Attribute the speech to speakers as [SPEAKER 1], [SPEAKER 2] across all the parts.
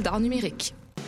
[SPEAKER 1] d'art numérique.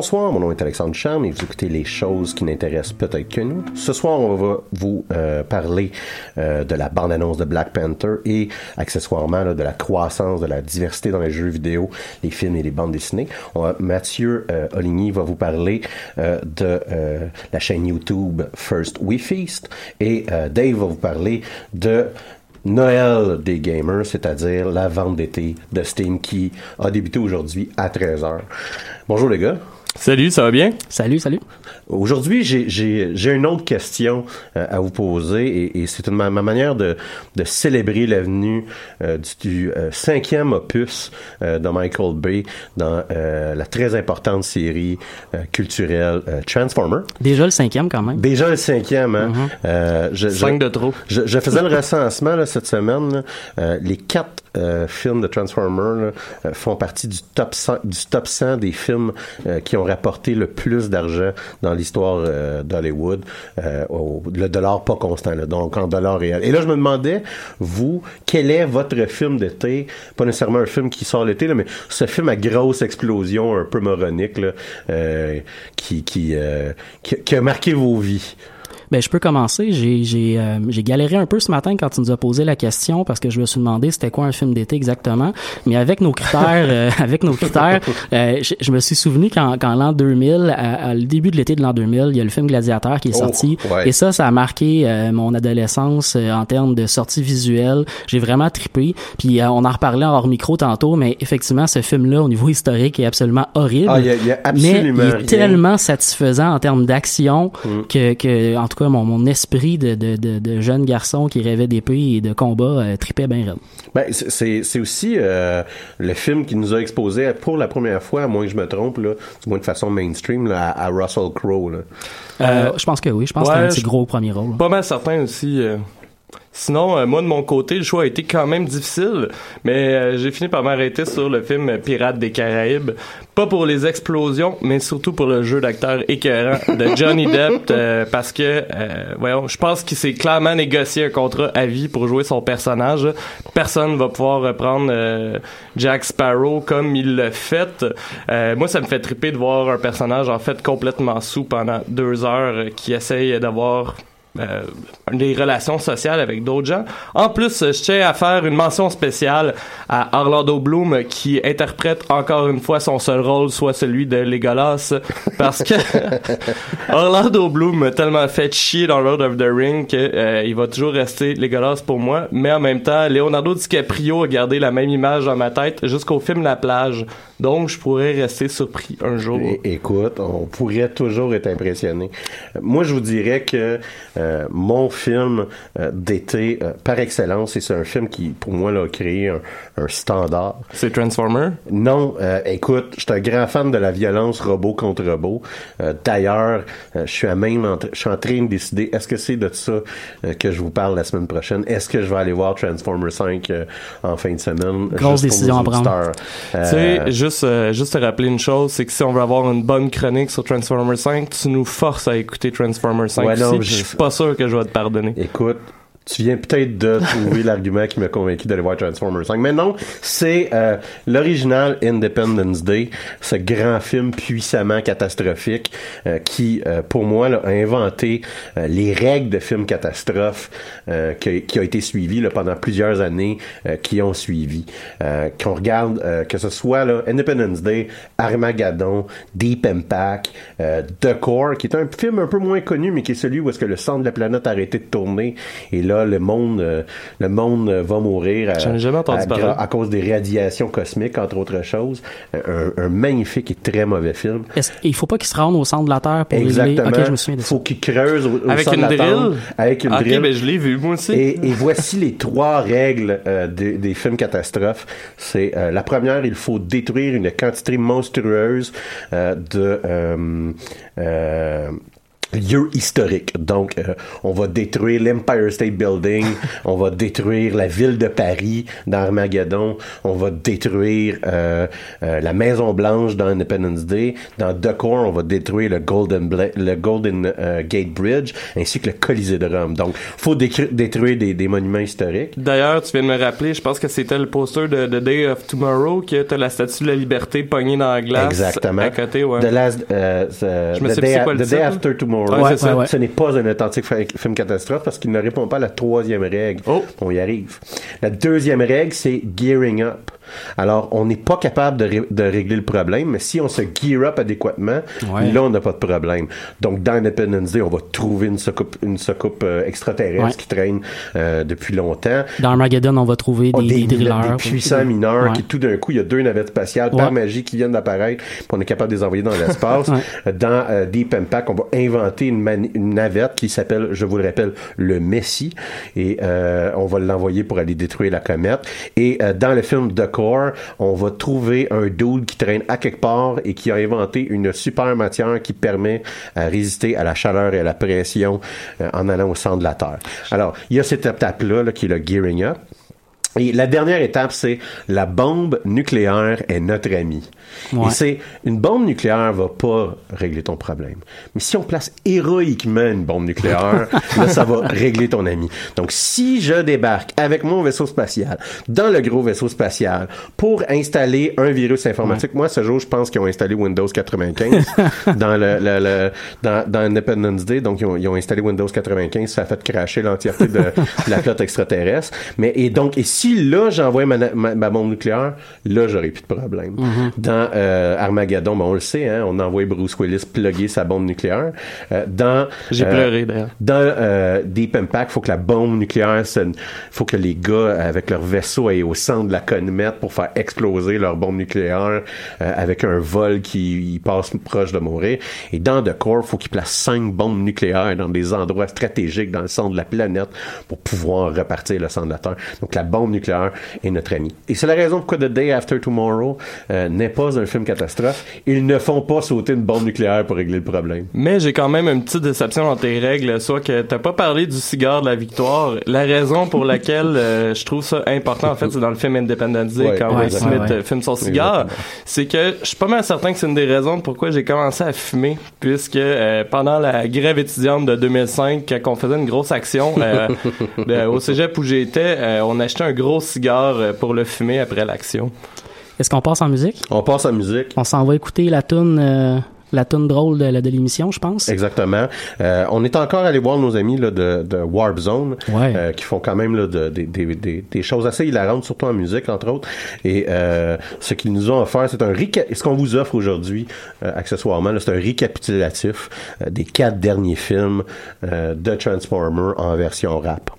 [SPEAKER 2] Bonsoir, mon nom est Alexandre Charme et vous écoutez les choses qui n'intéressent peut-être que nous. Ce soir, on va vous euh, parler euh, de la bande-annonce de Black Panther et accessoirement de la croissance de la diversité dans les jeux vidéo, les films et les bandes dessinées. Mathieu euh, Oligny va vous parler de la chaîne YouTube First We Feast et Dave va vous parler de Noël des gamers, c'est-à-dire la vente d'été de Steam qui a débuté aujourd'hui à 13h. Bonjour les gars.
[SPEAKER 3] Salut, ça va bien?
[SPEAKER 4] Salut, salut.
[SPEAKER 2] Aujourd'hui, j'ai- une autre question euh, à vous poser et, et c'est ma, ma manière de, de célébrer la venue euh, du, du, euh, cinquième opus euh, de Michael Bay dans euh, la très importante série euh, culturelle euh, Transformer.
[SPEAKER 4] Déjà le cinquième quand même.
[SPEAKER 2] Déjà le cinquième, hein? Euh, je, je-
[SPEAKER 3] Cinq de trop.
[SPEAKER 2] je, je faisais le recensement là, cette semaine. là. Euh, les quatre euh, films de Transformer là, euh, font partie du top 100, du top 100 des films euh, qui ont rapporté le plus d'argent dans l'histoire euh, d'Hollywood. Euh, le dollar pas constant, là, donc en dollars réels. Et là, je me demandais, vous, quel est votre film d'été? Pas nécessairement un film qui sort l'été, mais ce film à grosse explosion, un peu moronique, là, qui, qui, qui, qui a marqué vos vies.
[SPEAKER 4] Ben, je peux commencer. J'ai, j'ai, euh, j'ai galéré un peu ce matin quand tu nous as posé la question parce que je me suis demandé c'était quoi un film d'été exactement. Mais avec nos critères, euh, avec nos critères, euh, je, je me suis souvenu qu'en, qu'en l'an 2000, à, à le début de l'été de l'an 2000, il y a le film Gladiateur qui est
[SPEAKER 2] Oh,
[SPEAKER 4] sorti.
[SPEAKER 2] ouais.
[SPEAKER 4] Et ça, ça a marqué euh, mon adolescence euh, en termes de sortie visuelle. J'ai vraiment trippé. Puis euh, on en reparlait hors micro tantôt, mais effectivement, ce film-là, au niveau historique, est absolument horrible.
[SPEAKER 2] Ah, y a- y a
[SPEAKER 4] mais il
[SPEAKER 2] absolument
[SPEAKER 4] est
[SPEAKER 2] rien.
[SPEAKER 4] tellement satisfaisant en termes d'action
[SPEAKER 2] Mm.
[SPEAKER 4] que, que, en tout cas, mon, mon esprit de, de, de, de jeune garçon qui rêvait d'épée et de combat euh, tripait bien raide.
[SPEAKER 2] Ben, c'est- aussi euh, le film qui nous a exposé pour la première fois, à moins que je me trompe, là, du moins de façon mainstream, là, à, à Russell Crowe.
[SPEAKER 4] Euh, je pense que oui. Je pense que c'est un de ses
[SPEAKER 3] je-
[SPEAKER 4] gros premiers rôles.
[SPEAKER 3] Pas mal certain aussi. Sinon, euh, moi de mon côté, le choix a été quand même difficile, mais euh, j'ai fini par m'arrêter sur le film Pirates des Caraïbes. Pas pour les explosions, mais surtout pour le jeu d'acteur écœurant de Johnny Depp, euh, parce que, euh, voyons, je pense qu'il s'est clairement négocié un contrat à vie pour jouer son personnage. Personne va pouvoir reprendre euh, Jack Sparrow comme il l'a fait. Euh, moi, ça me fait triper de voir un personnage en fait complètement sous pendant deux heures qui essaye d'avoir euh, des relations sociales avec d'autres gens. En plus, je tiens à faire une mention spéciale à Orlando Bloom qui interprète encore une fois son seul rôle, soit celui de Legolas, parce que Orlando Bloom m'a tellement fait chier dans Lord of the Ring que euh, il va toujours rester Legolas pour moi. Mais en même temps, Leonardo DiCaprio a gardé la même image dans ma tête jusqu'au film La plage. Donc, je pourrais rester surpris un jour.
[SPEAKER 2] É- écoute, on pourrait toujours être impressionné. Euh, Moi, je vous dirais que euh, mon film euh, d'été euh, par excellence, et c'est un film qui, pour moi, là, a créé un, un standard.
[SPEAKER 3] C'est Transformer?
[SPEAKER 2] Non, euh, écoute, je suis un grand fan de la violence robot contre robot. Euh, D'ailleurs, euh, je suis à même, je suis en train de décider, est-ce que c'est de ça euh, que je vous parle la semaine prochaine? Est-ce que je vais aller voir Transformer 5 euh, en fin de semaine?
[SPEAKER 4] Grosse décision à prendre.
[SPEAKER 3] Tu sais, juste, euh, juste te rappeler une chose, c'est que si on veut avoir une bonne chronique sur Transformer 5, tu nous forces à écouter Transformer 5
[SPEAKER 2] Ouais, non,
[SPEAKER 3] je- suis pas sûr que je vais te pardonner.
[SPEAKER 2] Écoute, tu viens peut-être de trouver l'argument qui m'a convaincu d'aller voir Transformers 5. Mais non, c'est euh, l'original Independence Day, ce grand film puissamment catastrophique euh, qui, euh, pour moi, là, a inventé euh, les règles de film catastrophe euh, qui, qui a été suivi là, pendant plusieurs années euh, qui ont suivi. Qu'on regarde, que ce soit là, Independence Day, Armageddon, Deep Impact, The Core, qui est un film un peu moins connu, mais qui est celui où est-ce que le centre de la planète a arrêté de tourner et là le monde, euh, le monde euh, va mourir à,
[SPEAKER 3] jamais entendu
[SPEAKER 2] à,
[SPEAKER 3] parler.
[SPEAKER 2] gra- à cause des radiations cosmiques entre autres choses. Un, un magnifique et très mauvais film.
[SPEAKER 4] Il faut pas qu'il se rende au centre de la Terre pour
[SPEAKER 2] Exactement.
[SPEAKER 4] régler. Ok, je me souviens de ça.
[SPEAKER 2] Faut qu'il creuse au, au
[SPEAKER 3] Avec
[SPEAKER 2] centre
[SPEAKER 3] une
[SPEAKER 2] de la
[SPEAKER 3] drill?
[SPEAKER 2] tente, avec une
[SPEAKER 3] ok,
[SPEAKER 2] drill.
[SPEAKER 3] ben je l'ai vu, moi aussi.
[SPEAKER 2] Et, et voici les trois règles euh, des, des films catastrophes. C'est euh, la première, il faut détruire une quantité monstrueuse euh, de lieux historiques. Donc, euh, on va détruire l'Empire State Building, on va détruire la ville de Paris dans Armageddon, on va détruire euh, euh, la Maison Blanche dans Independence Day, dans The Core, on va détruire le Golden, Bla- le Golden euh, Gate Bridge, ainsi que le Colisée de Rome. Donc, faut détruire des, des monuments historiques.
[SPEAKER 3] D'ailleurs, tu viens de me rappeler, je pense que c'était le poster de The Day of Tomorrow, que t'as la statue de la liberté pognée dans la glace.
[SPEAKER 2] Exactement.
[SPEAKER 3] À côté, ouais.
[SPEAKER 2] The Last, euh,
[SPEAKER 3] Je me
[SPEAKER 2] the
[SPEAKER 3] sais
[SPEAKER 2] day,
[SPEAKER 3] plus c'est quoi le
[SPEAKER 2] The Day After Tomorrow.
[SPEAKER 3] Ouais, c'est ça.
[SPEAKER 4] ouais.
[SPEAKER 2] Ce n'est pas un authentique fi- film catastrophe parce qu'il ne répond pas à la troisième règle.
[SPEAKER 3] Oh.
[SPEAKER 2] On y arrive. La deuxième règle, c'est gearing up. Alors, on n'est pas capable de, ré- de régler le problème, mais si on se gear up adéquatement,
[SPEAKER 4] Ouais.
[SPEAKER 2] là, on n'a pas de problème. Donc, dans Independence Day, on va trouver une soucoupe, une soucoupe euh, extraterrestre
[SPEAKER 4] Ouais.
[SPEAKER 2] qui traîne euh, depuis longtemps.
[SPEAKER 4] Dans Armageddon, on va trouver
[SPEAKER 2] Oh,
[SPEAKER 4] des,
[SPEAKER 2] des,
[SPEAKER 4] des drillers.
[SPEAKER 2] des puissants mineurs
[SPEAKER 4] Ouais.
[SPEAKER 2] qui tout d'un coup il y a deux navettes spatiales
[SPEAKER 4] Ouais.
[SPEAKER 2] par magie qui viennent d'apparaître puis on est capable de les envoyer dans l'espace
[SPEAKER 4] Ouais.
[SPEAKER 2] dans euh, Deep Impact on va inventer une, navette qui s'appelle je vous le rappelle le Messie et euh, on va l'envoyer pour aller détruire la comète. Et euh, dans le film The Core on va trouver un dude qui traîne à quelque part et qui a inventé une super matière qui permet à résister à la chaleur et à la pression euh, en allant au centre de la Terre. Alors il y a cette étape là, qui est le gearing up et la dernière étape, c'est la bombe nucléaire est notre ami.
[SPEAKER 4] Ouais.
[SPEAKER 2] Et c'est une bombe nucléaire va pas régler ton problème. Mais si on place héroïquement une bombe nucléaire, là, ça va régler ton ami. Donc, si je débarque avec mon vaisseau spatial dans le gros vaisseau spatial pour installer un virus informatique, moi, ce jour, je pense qu'ils ont installé Windows 95 dans le, le- le- dans, dans Independence Day. Donc, ils ont, ils ont installé Windows 95. Ça a fait crasher l'entièreté de, de la flotte extraterrestre. Mais, et donc, et si là, j'envoie ma, ma, ma bombe nucléaire, là, j'aurais plus de problème. Dans euh, Armageddon, ben, on le sait, hein, on envoie Bruce Willis plugger sa bombe nucléaire. Euh, dans
[SPEAKER 3] J'ai
[SPEAKER 2] euh,
[SPEAKER 3] pleuré, d'ailleurs.
[SPEAKER 2] dans euh, Deep Impact, faut que la bombe nucléaire, faut que les gars avec leur vaisseau aillent au centre de la comète pour faire exploser leur bombe nucléaire euh, avec un vol qui passe proche de mourir. Et dans The Core, faut qu'ils placent cinq bombes nucléaires dans des endroits stratégiques dans le centre de la planète pour pouvoir repartir le centre de la Terre. Donc la bombe nucléaire est notre ami. Et c'est la raison pourquoi The Day After Tomorrow euh, n'est pas un film catastrophe. Ils ne font pas sauter une bombe nucléaire pour régler le problème.
[SPEAKER 3] Mais j'ai quand même une petite déception dans tes règles, soit que t'as pas parlé du cigare de la victoire. La raison pour laquelle euh, je trouve ça important, en fait, c'est dans le film Independence Day,
[SPEAKER 2] Ouais,
[SPEAKER 3] quand Will
[SPEAKER 4] ouais,
[SPEAKER 3] Smith
[SPEAKER 4] ouais.
[SPEAKER 3] euh, filme son cigare. C'est que je suis pas mal certain que c'est une des raisons pourquoi j'ai commencé à fumer, puisque euh, pendant la grève étudiante de 2005, quand on faisait une grosse action de- au cégep où j'étais, on achetait un gros cigare euh, pour le fumer après l'action.
[SPEAKER 4] Est-ce qu'on passe en musique?
[SPEAKER 2] On passe la musique.
[SPEAKER 4] On s'en va écouter la tune la tune drôle de, de l'émission, je pense.
[SPEAKER 2] Exactement. Euh, on est encore allé voir nos amis là, de, de Warp Zone,
[SPEAKER 4] Ouais.
[SPEAKER 2] euh, qui font quand même là, de- des- choses assez hilarantes, surtout en musique, entre autres. Et euh, ce qu'ils nous ont offert, c'est un ce qu'on vous offre aujourd'hui, euh, accessoirement, c'est un récapitulatif euh, des quatre derniers films euh, de Transformers en version rap.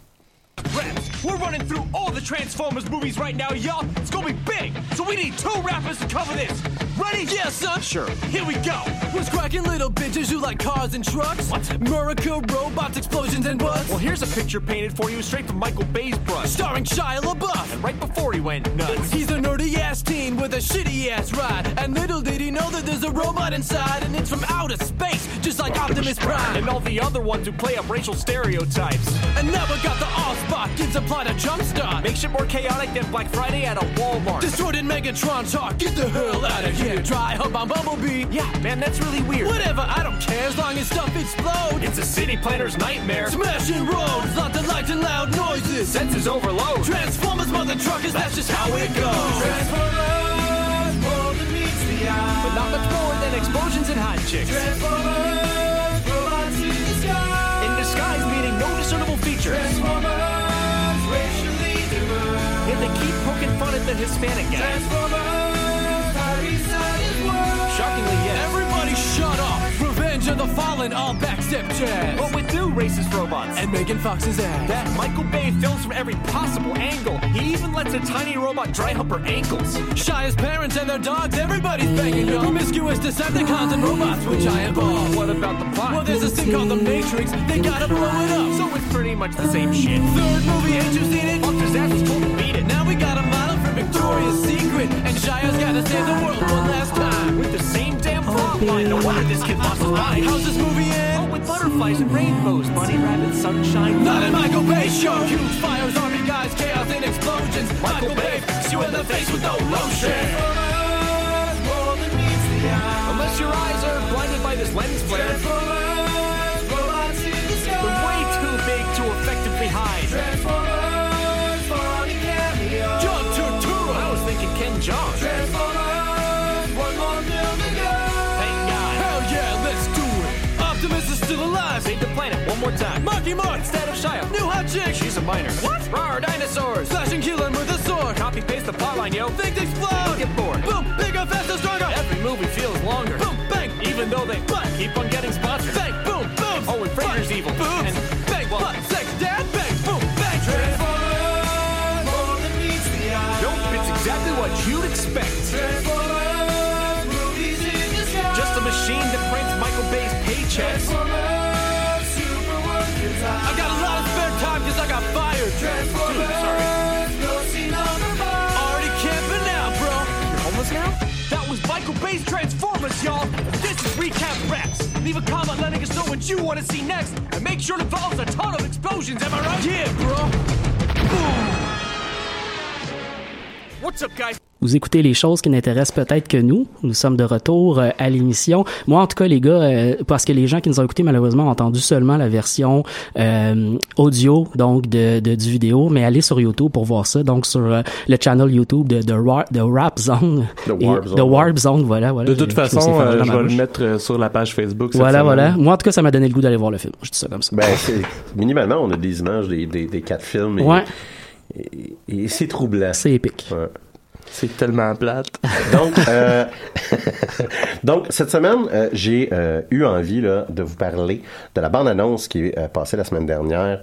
[SPEAKER 5] Transformers movies right now, y'all. It's gonna be big, so we need two rappers to cover this. Ready? Yeah, son. Sure. Here we go.
[SPEAKER 6] What's cracking little bitches who like cars and trucks?
[SPEAKER 5] What?
[SPEAKER 6] America, robots, explosions, and butts.
[SPEAKER 5] Well, here's a picture painted for you straight from Michael Bay's brush.
[SPEAKER 6] Starring Shia LaBeouf.
[SPEAKER 5] And right before he went nuts.
[SPEAKER 6] He's a nerdy ass teen with a shitty ass ride. And little did he know that there's a robot inside, and it's from outer space, just like Optimus Prime.
[SPEAKER 5] And all the other ones who play up racial stereotypes.
[SPEAKER 6] And now we got the Allspark, gives a plot a jumpstart.
[SPEAKER 5] Makes it more chaotic than Black Friday at a Walmart.
[SPEAKER 6] Distorted Megatron talk, get the hell out of here. Try hub on Bumblebee.
[SPEAKER 5] yeah, man, that's really weird.
[SPEAKER 6] Whatever, I don't care as long as stuff explodes.
[SPEAKER 5] It's a city planner's nightmare.
[SPEAKER 6] Smashing roads, lots of lights and loud noises.
[SPEAKER 5] Senses overload.
[SPEAKER 6] Transformers, mother truckers, that's just how it goes. Transformers, rolling meets the eye.
[SPEAKER 5] But not much more than explosions and hot chicks. In disguise, meaning no discernible features. Yet they keep poking fun at the Hispanic guy. Shockingly, yes.
[SPEAKER 6] Everybody shut up! Revenge of the Fallen, all backstep jazz.
[SPEAKER 5] What with do, racist robots.
[SPEAKER 6] and Megan Fox's ass.
[SPEAKER 5] that Michael Bay films from every possible angle. He even lets a tiny robot dry hump her ankles.
[SPEAKER 6] Shy's parents and their dogs, everybody's banging yo. Promiscuous Decepticons and robots with giant balls.
[SPEAKER 5] What about the plot?
[SPEAKER 6] Well, there's this thing called the Matrix. They gotta blow it up.
[SPEAKER 5] so it's pretty much the same shit.
[SPEAKER 6] third movie, ain't you seen it?
[SPEAKER 5] Fuck disaster's
[SPEAKER 6] we got a model for Victoria's Secret, and Shia's gotta save the world one last time.
[SPEAKER 5] With the same damn oh, plot line. No wonder this kid lost his mind.
[SPEAKER 6] How's this movie
[SPEAKER 5] Oh, with butterflies and rainbows, bunny rabbits, sunshine.
[SPEAKER 6] Not in Michael Bay show. Huge fires, army guys, chaos and explosions. Michael Bay, you in the face with no lotion.
[SPEAKER 5] Unless your eyes are blinded by this lens flare. They're way too big to effectively hide. Was thinking Ken John. Thank God.
[SPEAKER 6] Hell yeah, let's do it. Optimus is still alive.
[SPEAKER 5] Save the planet one more time.
[SPEAKER 6] Marky Mark,
[SPEAKER 5] Instead of Shia.
[SPEAKER 6] new hot chick.
[SPEAKER 5] She's a minor.
[SPEAKER 6] What?
[SPEAKER 5] Rawr, dinosaurs.
[SPEAKER 6] Slash and kill him with a sword.
[SPEAKER 5] Copy paste the plotline, yo.
[SPEAKER 6] Things explode.
[SPEAKER 5] Get bored.
[SPEAKER 6] Boom, bigger, faster, stronger.
[SPEAKER 5] Every movie feels longer.
[SPEAKER 6] Boom, bang,
[SPEAKER 5] Even though they
[SPEAKER 6] But-
[SPEAKER 5] keep on getting sponsored.
[SPEAKER 6] bang, boom, boom.
[SPEAKER 5] Oh, and Fraser's evil.
[SPEAKER 6] Boom,
[SPEAKER 5] And- Bay's paychecks.
[SPEAKER 6] I got a lot of spare time because I got fired.
[SPEAKER 5] Dude, sorry.
[SPEAKER 6] Already camping now, bro.
[SPEAKER 5] You're homeless now? That was Michael Bay's Transformers, y'all. This is Recap Raps. Leave a comment letting us know what you want to see next, and make sure to follow a ton of explosions. Am I right?
[SPEAKER 6] Yeah, bro. Boom.
[SPEAKER 5] What's up, guys?
[SPEAKER 4] Vous écoutez les choses qui n'intéressent peut-être que nous. Nous sommes de retour euh, à l'émission. Moi, en tout cas, les gars, euh, parce que les gens qui nous ont écoutés, malheureusement, ont entendu seulement la version euh, audio, donc de, de- du vidéo, mais allez sur YouTube pour voir ça. Donc, sur euh, le channel YouTube de, de, Ra- de Rap Zone.
[SPEAKER 2] De
[SPEAKER 4] Et-
[SPEAKER 2] Warp Zone,
[SPEAKER 4] De
[SPEAKER 2] ouais.
[SPEAKER 4] Warp Zone, voilà. voilà
[SPEAKER 3] De toute
[SPEAKER 4] je
[SPEAKER 3] façon, euh, je vais le mettre sur la page Facebook. cette
[SPEAKER 4] Voilà,
[SPEAKER 3] semaine.
[SPEAKER 4] voilà. Moi, en tout cas, ça m'a donné le goût d'aller voir le film. Je dis ça comme ça.
[SPEAKER 2] Ben, c'est- minimalement, on a des images des, des, des quatre films et,
[SPEAKER 4] Ouais.
[SPEAKER 2] et, et c'est troublant.
[SPEAKER 4] C'est épique.
[SPEAKER 2] Ouais.
[SPEAKER 3] C'est tellement plate.
[SPEAKER 2] Donc, euh, donc cette semaine, euh, j'ai euh, eu envie là, de vous parler de la bande-annonce qui est passée la semaine dernière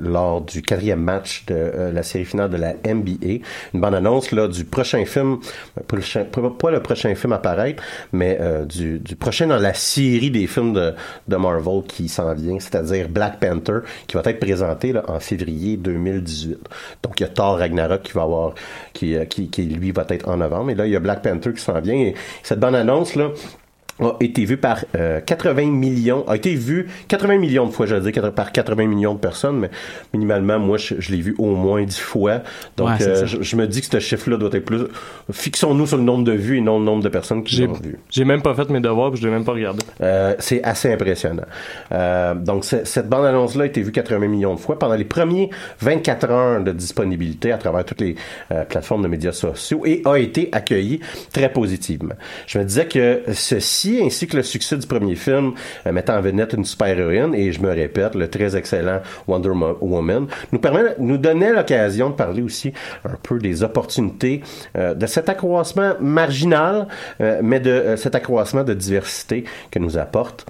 [SPEAKER 2] lors du quatrième match de la série finale de la NBA. Une bande-annonce là du prochain film, pas le prochain film à paraître, mais du, prochain dans la série des films de, Marvel qui s'en vient, c'est-à-dire Black Panther, qui va être présenté en février 2018. Donc, il y a Thor Ragnarok qui va avoir, qui, qui lui va être en novembre. Et là, il y a Black Panther qui s'en vient. Et cette bonne annonce là a été vue par euh, 80 millions, a été vue 80 millions de fois, je veux dire, par 80 millions de personnes, mais minimalement, moi, je, je l'ai vu au moins 10 fois. Donc,
[SPEAKER 4] Ouais,
[SPEAKER 2] euh, je, je me dis que ce chiffre-là doit être plus... Fixons-nous sur le nombre de vues et non le nombre de personnes qui
[SPEAKER 3] J'ai
[SPEAKER 2] l'ont vu.
[SPEAKER 3] j'ai même pas fait mes devoirs, puis je l'ai même pas regardé.
[SPEAKER 2] Euh, c'est assez impressionnant. Euh, donc, cette bande-annonce-là a été vue 80 millions de fois pendant les premiers 24 heures de disponibilité à travers toutes les euh, plateformes de médias sociaux et a été accueillie très positivement. Je me disais que ceci ainsi que le succès du premier film euh, mettant en vedette une super-héroïne, et je me répète, le très excellent Wonder Woman, nous permet, nous donnait l'occasion de parler aussi un peu des opportunités euh, de cet accroissement marginal, euh, mais de cet accroissement de diversité que nous apporte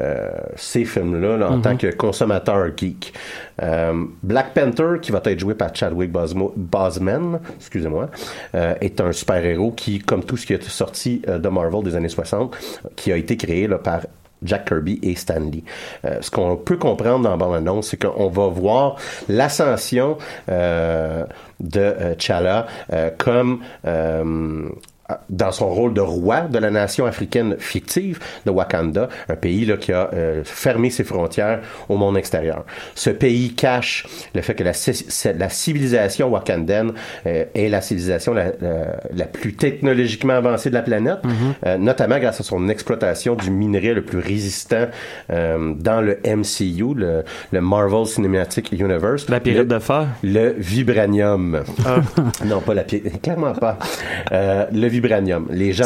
[SPEAKER 2] euh, ces films-là là, en
[SPEAKER 4] Mhm.
[SPEAKER 2] tant que consommateur geek. Euh, Black Panther, qui va être joué par Chadwick Bosmo- Boseman, excusez-moi, euh, est un super-héros qui, comme tout ce qui est sorti de Marvel des années 60, qui a été créé là, par Jack Kirby et Stan Lee. Euh, ce qu'on peut comprendre dans la bande-annonce, c'est qu'on va voir l'ascension euh, de euh, T'Challa euh, comme dans son rôle de roi de la nation africaine fictive de Wakanda, un pays là, qui a euh, fermé ses frontières au monde extérieur. Ce pays cache le fait que la, la civilisation wakandaine euh, est la civilisation la, la- la plus technologiquement avancée de la planète, euh, notamment grâce à son exploitation du minerai le plus résistant euh, dans le MCU, le, le Marvel Cinematic Universe.
[SPEAKER 3] La pyrite de fer?
[SPEAKER 2] Le vibranium. non, pas la pyrite. Clairement pas. Euh, le vibranium. Les gens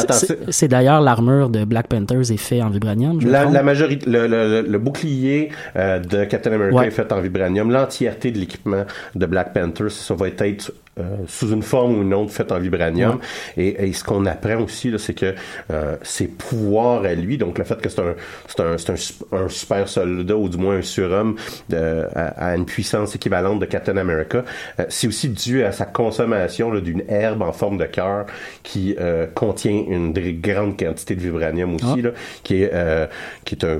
[SPEAKER 4] C'est- d'ailleurs l'armure de Black Panthers est fait en vibranium. Je
[SPEAKER 2] la, majorité, le, le- le bouclier euh, de Captain America
[SPEAKER 4] Ouais.
[SPEAKER 2] est fait en vibranium. L'entièreté de l'équipement de Black Panther, ça va être euh, sous une forme ou une autre fait en vibranium. Et, et ce qu'on apprend aussi, c'est que euh, ses pouvoirs à lui, donc le fait que c'est un, c'est un, c'est un, un super soldat ou du moins un surhomme de, à, à une puissance équivalente de Captain America, euh, c'est aussi dû à sa consommation d'une herbe en forme de cœur qui euh, contient une grande quantité de vibranium aussi,
[SPEAKER 4] Ah.
[SPEAKER 2] là, qui est euh, qui est un,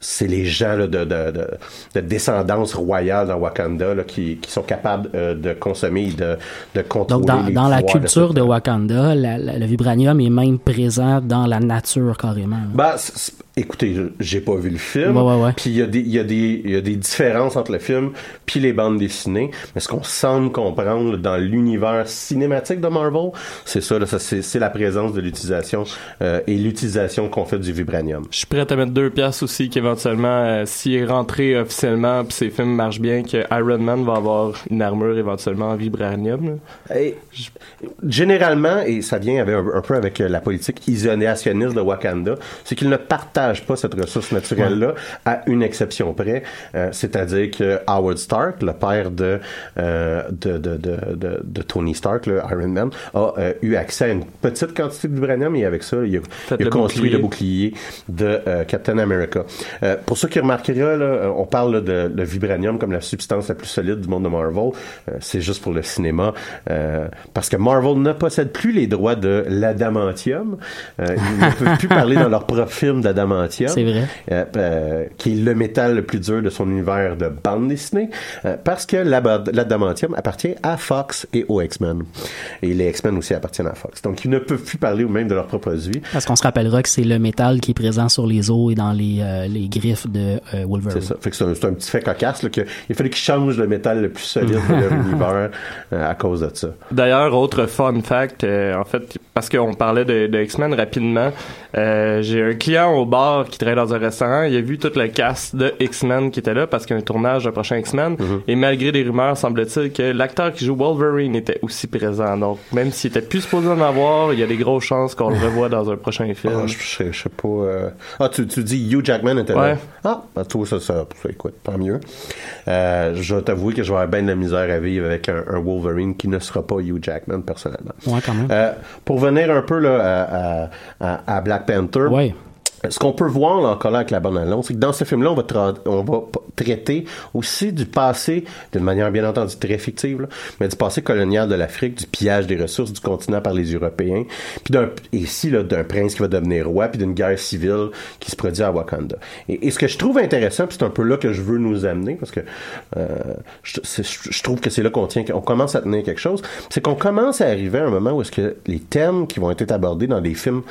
[SPEAKER 2] c'est les gens là, de, de, de, de descendance royale dans Wakanda là, qui, qui sont capables euh, de consommer et de, de contrôler
[SPEAKER 4] Donc, dans,
[SPEAKER 2] les
[SPEAKER 4] dans la culture de Wakanda, la- la- le vibranium est même présent dans la nature carrément.
[SPEAKER 2] Bah, c- écoutez, je- j'ai pas vu le film.
[SPEAKER 4] Ouais, ouais, ouais.
[SPEAKER 2] Puis il y a des, il y a des, il y a des différences entre le film puis les bandes dessinées. Mais ce qu'on semble comprendre dans l'univers cinématique de Marvel, c'est ça, là, ça, c'est, c'est la présence de l'utilisation euh, et l'utilisation qu'on fait du vibranium.
[SPEAKER 3] Je suis prêt à mettre deux pièces aussi qu'éventuellement, euh, s'il est rentré officiellement puis ces films marchent bien, que Iron Man va avoir une armure éventuellement en vibranium. là.
[SPEAKER 2] Et, généralement, et ça vient avec, un, un peu avec la politique isolationniste de Wakanda, c'est qu'ils ne partagent pas cette ressource naturelle-là à une exception près. Euh, c'est-à-dire que Howard Stark, le père de, euh, de, de, de, de, de Tony Stark, le Iron Man, a euh, eu accès à une petite quantité de vibranium et avec ça, il a, il a
[SPEAKER 3] le
[SPEAKER 2] construit
[SPEAKER 3] bouclier.
[SPEAKER 2] le bouclier de Captain America. Pour ceux qui remarqueraient, là, on parle de le vibranium comme la substance la plus solide du monde de Marvel. C'est juste pour le cinéma. parce que Marvel ne possède plus les droits de l'adamantium. Ils ne peuvent plus parler dans leur propre film d'adamantium.
[SPEAKER 4] C'est vrai.
[SPEAKER 2] Euh, euh, qui est le métal le plus dur de son univers de bande dessinée. euh, parce que l'adamantium appartient à Fox et aux X-Men. Et les X-Men aussi appartiennent à Fox. Donc ils ne peuvent plus parler ou même de leur propre vie.
[SPEAKER 4] Parce qu'on se rappellera que c'est le métal qui est présent sur les os et dans les, euh, les griffes de euh, Wolverine.
[SPEAKER 2] C'est ça. Fait que c'est un, petit fait cocasse là, que il fallait qu'ils changent le métal le plus solide de leur univers euh, à cause de ça.
[SPEAKER 3] D'ailleurs, autre fun fact, euh, en fait, parce qu'on parlait de, de X-Men rapidement, euh, j'ai un client au bar qui travaille dans un restaurant, il a vu toute le cast de X-Men qui était là parce qu'il y a un tournage de prochain X-Men, et malgré des rumeurs, semble-t-il que l'acteur qui joue Wolverine était aussi présent. Donc, même s'il était plus supposé en avoir, il y a des grosses chances qu'on le revoie dans un prochain film.
[SPEAKER 2] Ah, je, je sais- je sais pas. euh, Ah, tu, tu dis Hugh Jackman était
[SPEAKER 3] Ouais.
[SPEAKER 2] là. Ah, bah, toi, ça, ça, ça, écoute, tant mieux. Euh, je vais t'avouer que je vais avoir bien de la misère à vivre avec un, un Wolverine qui ne sera pas Hugh Jackman, personnellement.
[SPEAKER 4] Ouais, quand même.
[SPEAKER 2] Euh, pour venir un peu là, à, à- à- à Black Panther,
[SPEAKER 4] Ouais.
[SPEAKER 2] Ce qu'on peut voir là, encore là avec la bonne annonce, c'est que dans ce film-là, on va, on va traiter aussi du passé, d'une manière bien entendu très fictive, là, mais du passé colonial de l'Afrique, du pillage des ressources du continent par les Européens, puis d'un, ici d'un prince qui va devenir roi, puis d'une guerre civile qui se produit à Wakanda. Et, ce que je trouve intéressant, puis c'est un peu là que je veux nous amener, parce que euh, je trouve que c'est là qu'on tient, qu'on commence à tenir quelque chose, c'est qu'on commence à arriver à un moment où est-ce que les thèmes qui vont être abordés dans des films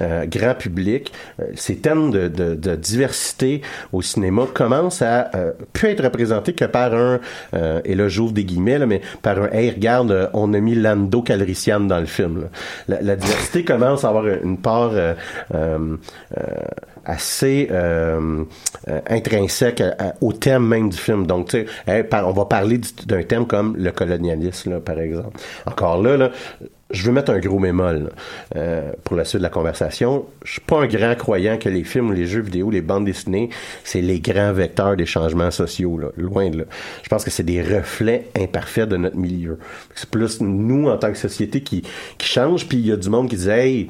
[SPEAKER 2] euh, grand public, euh, ces thèmes de, de, de diversité au cinéma commencent à euh, plus être représentés que par un, euh, et là j'ouvre des guillemets, là, mais par un, hey regarde, euh, on a mis Lando Calrissian dans le film. La, diversité commence à avoir une part assez intrinsèque au thème même du film. Donc, tu sais, on va parler du- d'un thème comme le colonialisme, là, par exemple. Encore là, là je veux mettre un gros bémol là, euh, pour la suite de la conversation. Je suis pas un grand croyant que les films, les jeux vidéo, les bandes dessinées, c'est les grands vecteurs des changements sociaux. Là, loin de là. Je pense que c'est des reflets imparfaits de notre milieu. C'est plus nous en tant que société qui qui change. Puis il y a du monde qui dit hey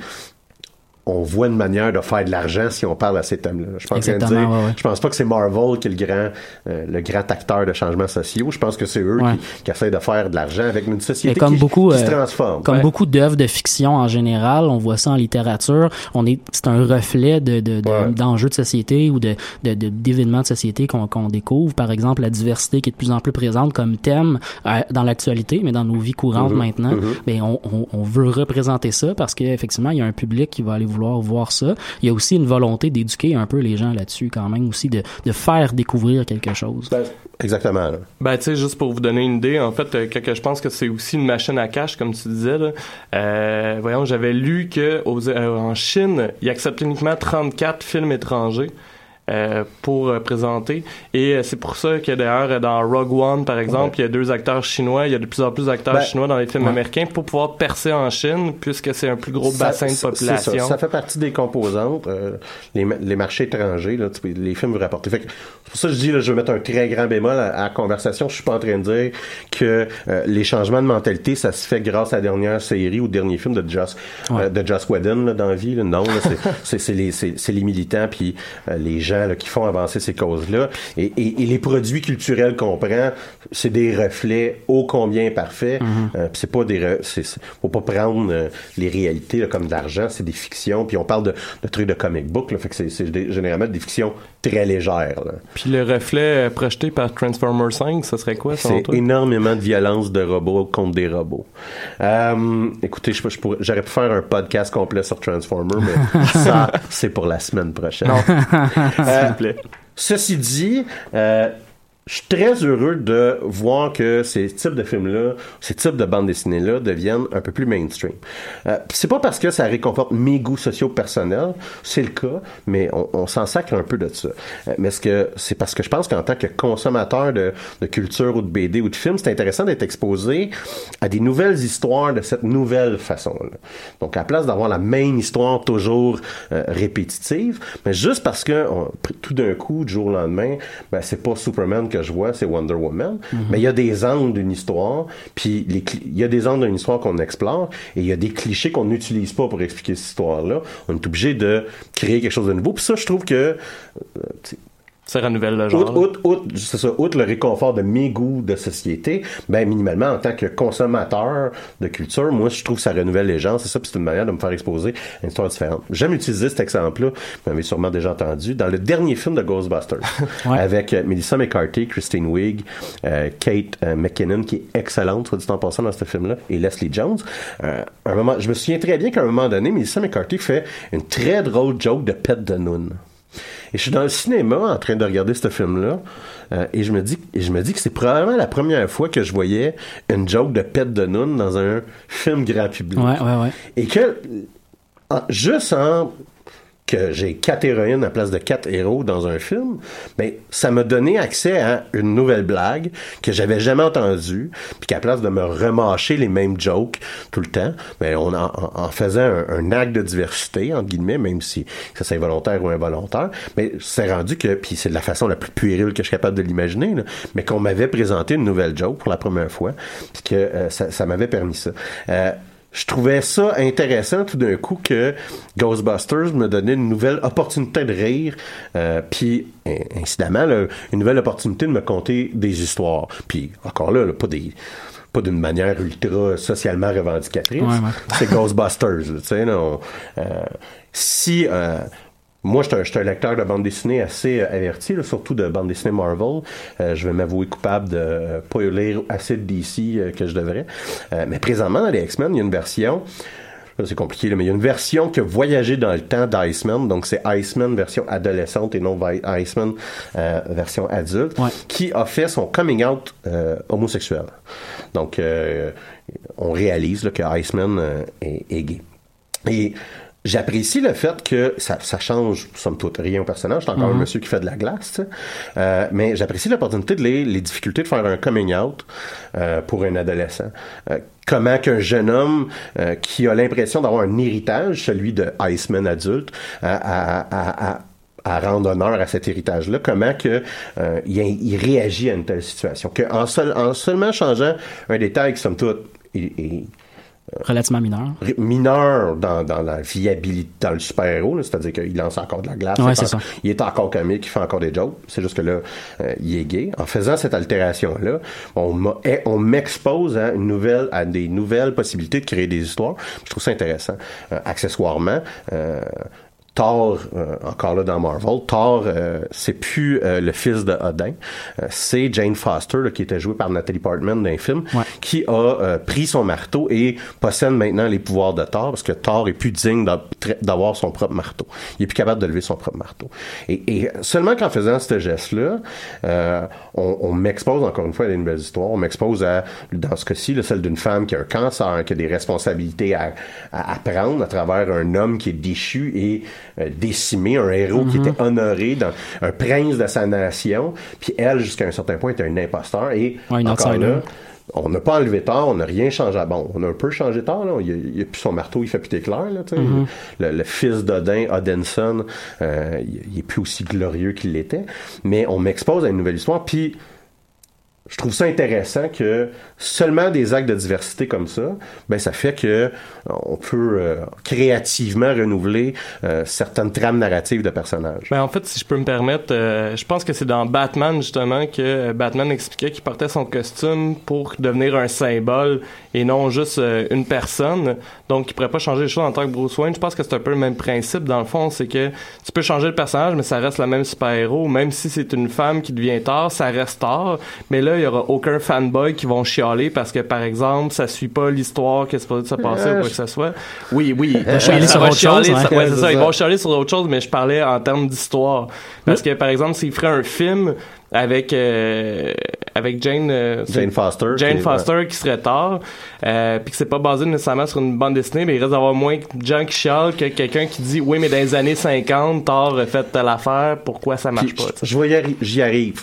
[SPEAKER 2] on voit une manière de faire de l'argent si on parle à ces thèmes-là. Je pense,
[SPEAKER 4] Exactement,
[SPEAKER 2] dire,
[SPEAKER 4] ouais, ouais.
[SPEAKER 2] je pense pas que c'est Marvel qui est le grand, euh, le grand acteur de changements sociaux. Je pense que c'est eux
[SPEAKER 4] Ouais.
[SPEAKER 2] qui, qui essaient de faire de l'argent avec une société
[SPEAKER 4] Mais comme
[SPEAKER 2] qui,
[SPEAKER 4] beaucoup,
[SPEAKER 2] qui se
[SPEAKER 4] euh,
[SPEAKER 2] transforme.
[SPEAKER 4] Comme
[SPEAKER 2] Ouais.
[SPEAKER 4] beaucoup d'œuvres de fiction en général, on voit ça en littérature. On est, c'est un reflet de, de, de- d'enjeux de société ou de, de, de- d'événements de société qu'on, qu'on découvre. Par exemple, la diversité qui est de plus en plus présente comme thème euh, dans l'actualité, mais dans nos vies courantes
[SPEAKER 2] Mhm.
[SPEAKER 4] maintenant. Mais on, on, on veut représenter ça parce qu'effectivement, il y a un public qui va aller vouloir voir ça. Il y a aussi une volonté d'éduquer un peu les gens là-dessus quand même aussi, de, de faire découvrir quelque chose.
[SPEAKER 2] Exactement. Là.
[SPEAKER 3] Ben, tu sais, juste pour vous donner une idée, en fait, euh, que, que je pense que c'est aussi une machine à cash, comme tu disais, là. Euh, voyons, j'avais lu que aux- euh, en Chine, ils acceptent uniquement 34 films étrangers. Euh, pour euh, présenter et euh, c'est pour ça que d'ailleurs euh, dans Rogue One par exemple il y a deux acteurs chinois il y a de plus en plus d'acteurs
[SPEAKER 2] Ben,
[SPEAKER 3] chinois dans les films
[SPEAKER 2] ouais.
[SPEAKER 3] américains pour pouvoir percer en Chine puisque c'est un plus gros
[SPEAKER 2] Ça-
[SPEAKER 3] bassin de population
[SPEAKER 2] Ça, ça fait partie des composantes. euh, les, les marchés étrangers, là, tu les films vous que, c'est pour ça que je dis, là, je vais mettre un très grand bémol à, à la conversation. Je suis pas en train de dire que euh, les changements de mentalité, ça se fait grâce à la dernière série ou dernier film de Joss, euh, de Joss Whedon là, dans la vie. là. Non, là, c'est- les, les militants puis euh, les gens là, qui font avancer ces causes-là. Et, et- et les produits culturels qu'on prend, c'est des reflets ô combien parfaits. Euh, puis c'est pas des, re- c'est, c'est- faut pas prendre euh, les réalités là, comme de l'argent, c'est des fictions. Puis on parle de, de trucs de comic book, là, fait que c'est, généralement des fictions très légères. là.
[SPEAKER 3] puis le reflet euh, projeté par Transformers 5 ce serait quoi
[SPEAKER 2] C'est énormément de violence de robots contre des robots. Euh, écoutez, je, je pourrais- j'aurais pu faire un podcast complet sur Transformers, mais ça, c'est pour la semaine prochaine.
[SPEAKER 3] Non.
[SPEAKER 2] Euh,
[SPEAKER 3] S'il vous plaît.
[SPEAKER 2] Ceci dit, euh, je suis très heureux de voir que ces types de films-là, ces types de bandes dessinées-là deviennent un peu plus mainstream. Euh, c'est pas parce que ça réconforte mes goûts sociaux personnels, c'est le cas, mais on, s'en sacre un peu de ça. Euh, mais ce que c'est parce que je pense qu'en tant que consommateur de, culture ou de BD ou de films, c'est intéressant d'être exposé à des nouvelles histoires de cette nouvelle façon-là. Donc, à la place d'avoir la même histoire toujours euh, répétitive, mais juste parce que tout d'un coup, du jour au lendemain, ben, c'est pas Superman que je vois, c'est Wonder Woman. Mais il y a des angles d'une histoire, puis il y a des angles d'une histoire qu'on explore, et il y a des clichés qu'on n'utilise pas pour expliquer cette histoire-là. On est obligé de créer quelque chose de nouveau. Puis ça, je trouve que euh,
[SPEAKER 3] ça renouvelle le genre
[SPEAKER 2] outre, outre, outre, ça, outre le réconfort de mes goûts de société, ben minimalement en tant que consommateur de culture, moi je trouve que ça renouvelle les gens, c'est ça, puis c'est une manière de me faire exposer à une histoire différente. J'aime utiliser cet exemple-là, vous m'avez sûrement déjà entendu, dans le dernier film de Ghostbusters, avec euh, Melissa McCarthy, Christine Wiig, euh, Kate euh, McKinnon, qui est excellente, soit dit en passant dans ce film-là, et Leslie Jones. Euh, un moment, je me souviens très bien qu'à un moment donné, Melissa McCarthy fait une très drôle joke de pet de noun. Et je suis dans le cinéma en train de regarder ce film-là, euh, et je me dis, et je me dis que c'est probablement la première fois que je voyais une joke de pet de noun dans un film grand public.
[SPEAKER 4] Ouais, ouais, ouais.
[SPEAKER 2] Et que en- juste en que j'ai quatre héroïnes à place de quatre héros dans un film, ben ça m'a donné accès à une nouvelle blague que j'avais jamais entendue, puis qu'à place de me remâcher les mêmes jokes tout le temps, ben on en, faisant un, acte de diversité entre guillemets, même si ça c'est volontaire ou involontaire, mais c'est rendu que puis c'est de la façon la plus puérile que je suis capable de l'imaginer, mais qu'on m'avait présenté une nouvelle joke pour la première fois, puis que euh, ça, ça m'avait permis ça. Euh, je trouvais ça intéressant tout d'un coup que Ghostbusters me donnait une nouvelle opportunité de rire, euh, puis in- incidemment là, une nouvelle opportunité de me conter des histoires. Puis encore là, là, pas des pas d'une manière ultra socialement revendicatrice.
[SPEAKER 4] Ouais, ouais.
[SPEAKER 2] C'est Ghostbusters, là, tu sais. là, on- euh, si euh, moi, je suis un- lecteur de bande dessinée assez euh, averti, là, surtout de bande dessinée Marvel. Euh, je vais m'avouer coupable de euh, pas lire assez de DC que je devrais. Mais présentement, dans les X-Men, il y a une version. là, C'est compliqué, là, mais il y a une version qui a voyagé dans le temps d'Iceman. Donc, c'est Iceman version adolescente et non Iceman euh, version adulte, qui a fait son coming out euh, homosexuel. Donc, euh, on réalise là, que Iceman est, est gay. Et J'apprécie le fait que ça, ça change, somme toute, rien au personnage. C'est encore
[SPEAKER 4] Mhm.
[SPEAKER 2] un monsieur qui fait de la glace. Euh, mais j'apprécie l'opportunité de les, les difficultés de faire un coming out euh, pour un adolescent. Euh, comment qu'un jeune homme euh, qui a l'impression d'avoir un héritage, celui de Iceman adulte, à, à, à, à- rendre honneur à cet héritage-là, comment que euh, il, il réagit à une telle situation. Que en, seul- en seulement changeant un détail qui, somme toute, est
[SPEAKER 4] Relativement mineur.
[SPEAKER 2] mineur dans, dans la viabilité, dans le super-héros, c'est-à-dire qu'il lance encore de la glace,
[SPEAKER 4] Ouais,
[SPEAKER 2] il, est
[SPEAKER 4] c'est ça.
[SPEAKER 2] il est encore comique, il fait encore des jokes, c'est juste que là, euh, il est gay. En faisant cette altération-là, on eh, on m'expose à, une nouvelle, à des nouvelles possibilités de créer des histoires. Je trouve ça intéressant. Euh, accessoirement, euh, Thor, euh, encore là dans Marvel, Thor, euh, c'est plus euh, le fils de Odin, Euh, c'est Jane Foster là, qui était jouée par Natalie Portman dans un film, qui a euh, pris son marteau et possède maintenant les pouvoirs de Thor parce que Thor est plus digne d'avoir son propre marteau. Il est plus capable de lever son propre marteau. Et, et seulement qu'en faisant ce geste-là, euh, on, on m'expose encore une fois à des nouvelles histoires. On m'expose à, dans ce cas-ci, celle d'une femme qui a un cancer, qui a des responsabilités à, à, à prendre à travers un homme qui est déchu et décimé, un héros qui
[SPEAKER 4] Mhm.
[SPEAKER 2] était honoré, dans, un prince de sa nation. Puis elle, jusqu'à un certain point, est un imposteur. Et
[SPEAKER 4] Ouais, une
[SPEAKER 2] encore là, on n'a pas enlevé tard, on n'a rien changé. Bon, on a un peu changé tard, là. Il, il a plus son marteau, il fait plus éclair, là, sais.
[SPEAKER 4] Mhm.
[SPEAKER 2] le, le fils d'Odin, Odinson, euh, il, il est plus aussi glorieux qu'il l'était. Mais on m'expose à une nouvelle histoire, puis je trouve ça intéressant que seulement des actes de diversité comme ça, ben ça fait que euh, on peut euh, créativement renouveler euh, certaines trames narratives de personnages.
[SPEAKER 3] Ben, en fait, si je peux me permettre, je pense que c'est dans Batman, justement, que Batman expliquait qu'il portait son costume pour devenir un symbole et non juste une personne. Donc, il pourrait pas changer les choses en tant que Bruce Wayne. Je pense que c'est un peu le même principe, dans le fond. C'est que tu peux changer le personnage, mais ça reste le même super-héros. Même si c'est une femme qui devient tard, ça reste tard. Mais là, il y aura aucun fanboy qui vont chialer parce que, par exemple, ça suit pas l'histoire qui est supposée se passer
[SPEAKER 4] Euh,
[SPEAKER 3] ou quoi que ce soit. Oui, oui.
[SPEAKER 4] Ils vont chialer sur autre chose, ouais,
[SPEAKER 3] c'est ça. Ils
[SPEAKER 4] ça.
[SPEAKER 3] vont chialer sur autre chose, mais je parlais en termes d'histoire. Parce que, par exemple, s'il ferait un film avec euh, avec Jane euh,
[SPEAKER 2] Jane Foster,
[SPEAKER 3] Jane
[SPEAKER 2] qui-
[SPEAKER 3] Foster qui serait tard euh, puis que c'est pas basé nécessairement sur une bande dessinée mais il reste d'avoir moins de gens qui chialent que quelqu'un qui dit oui mais dans les années 50 Thor a fait telle affaire pourquoi ça marche pas
[SPEAKER 2] je vais y arri- j'y arrive.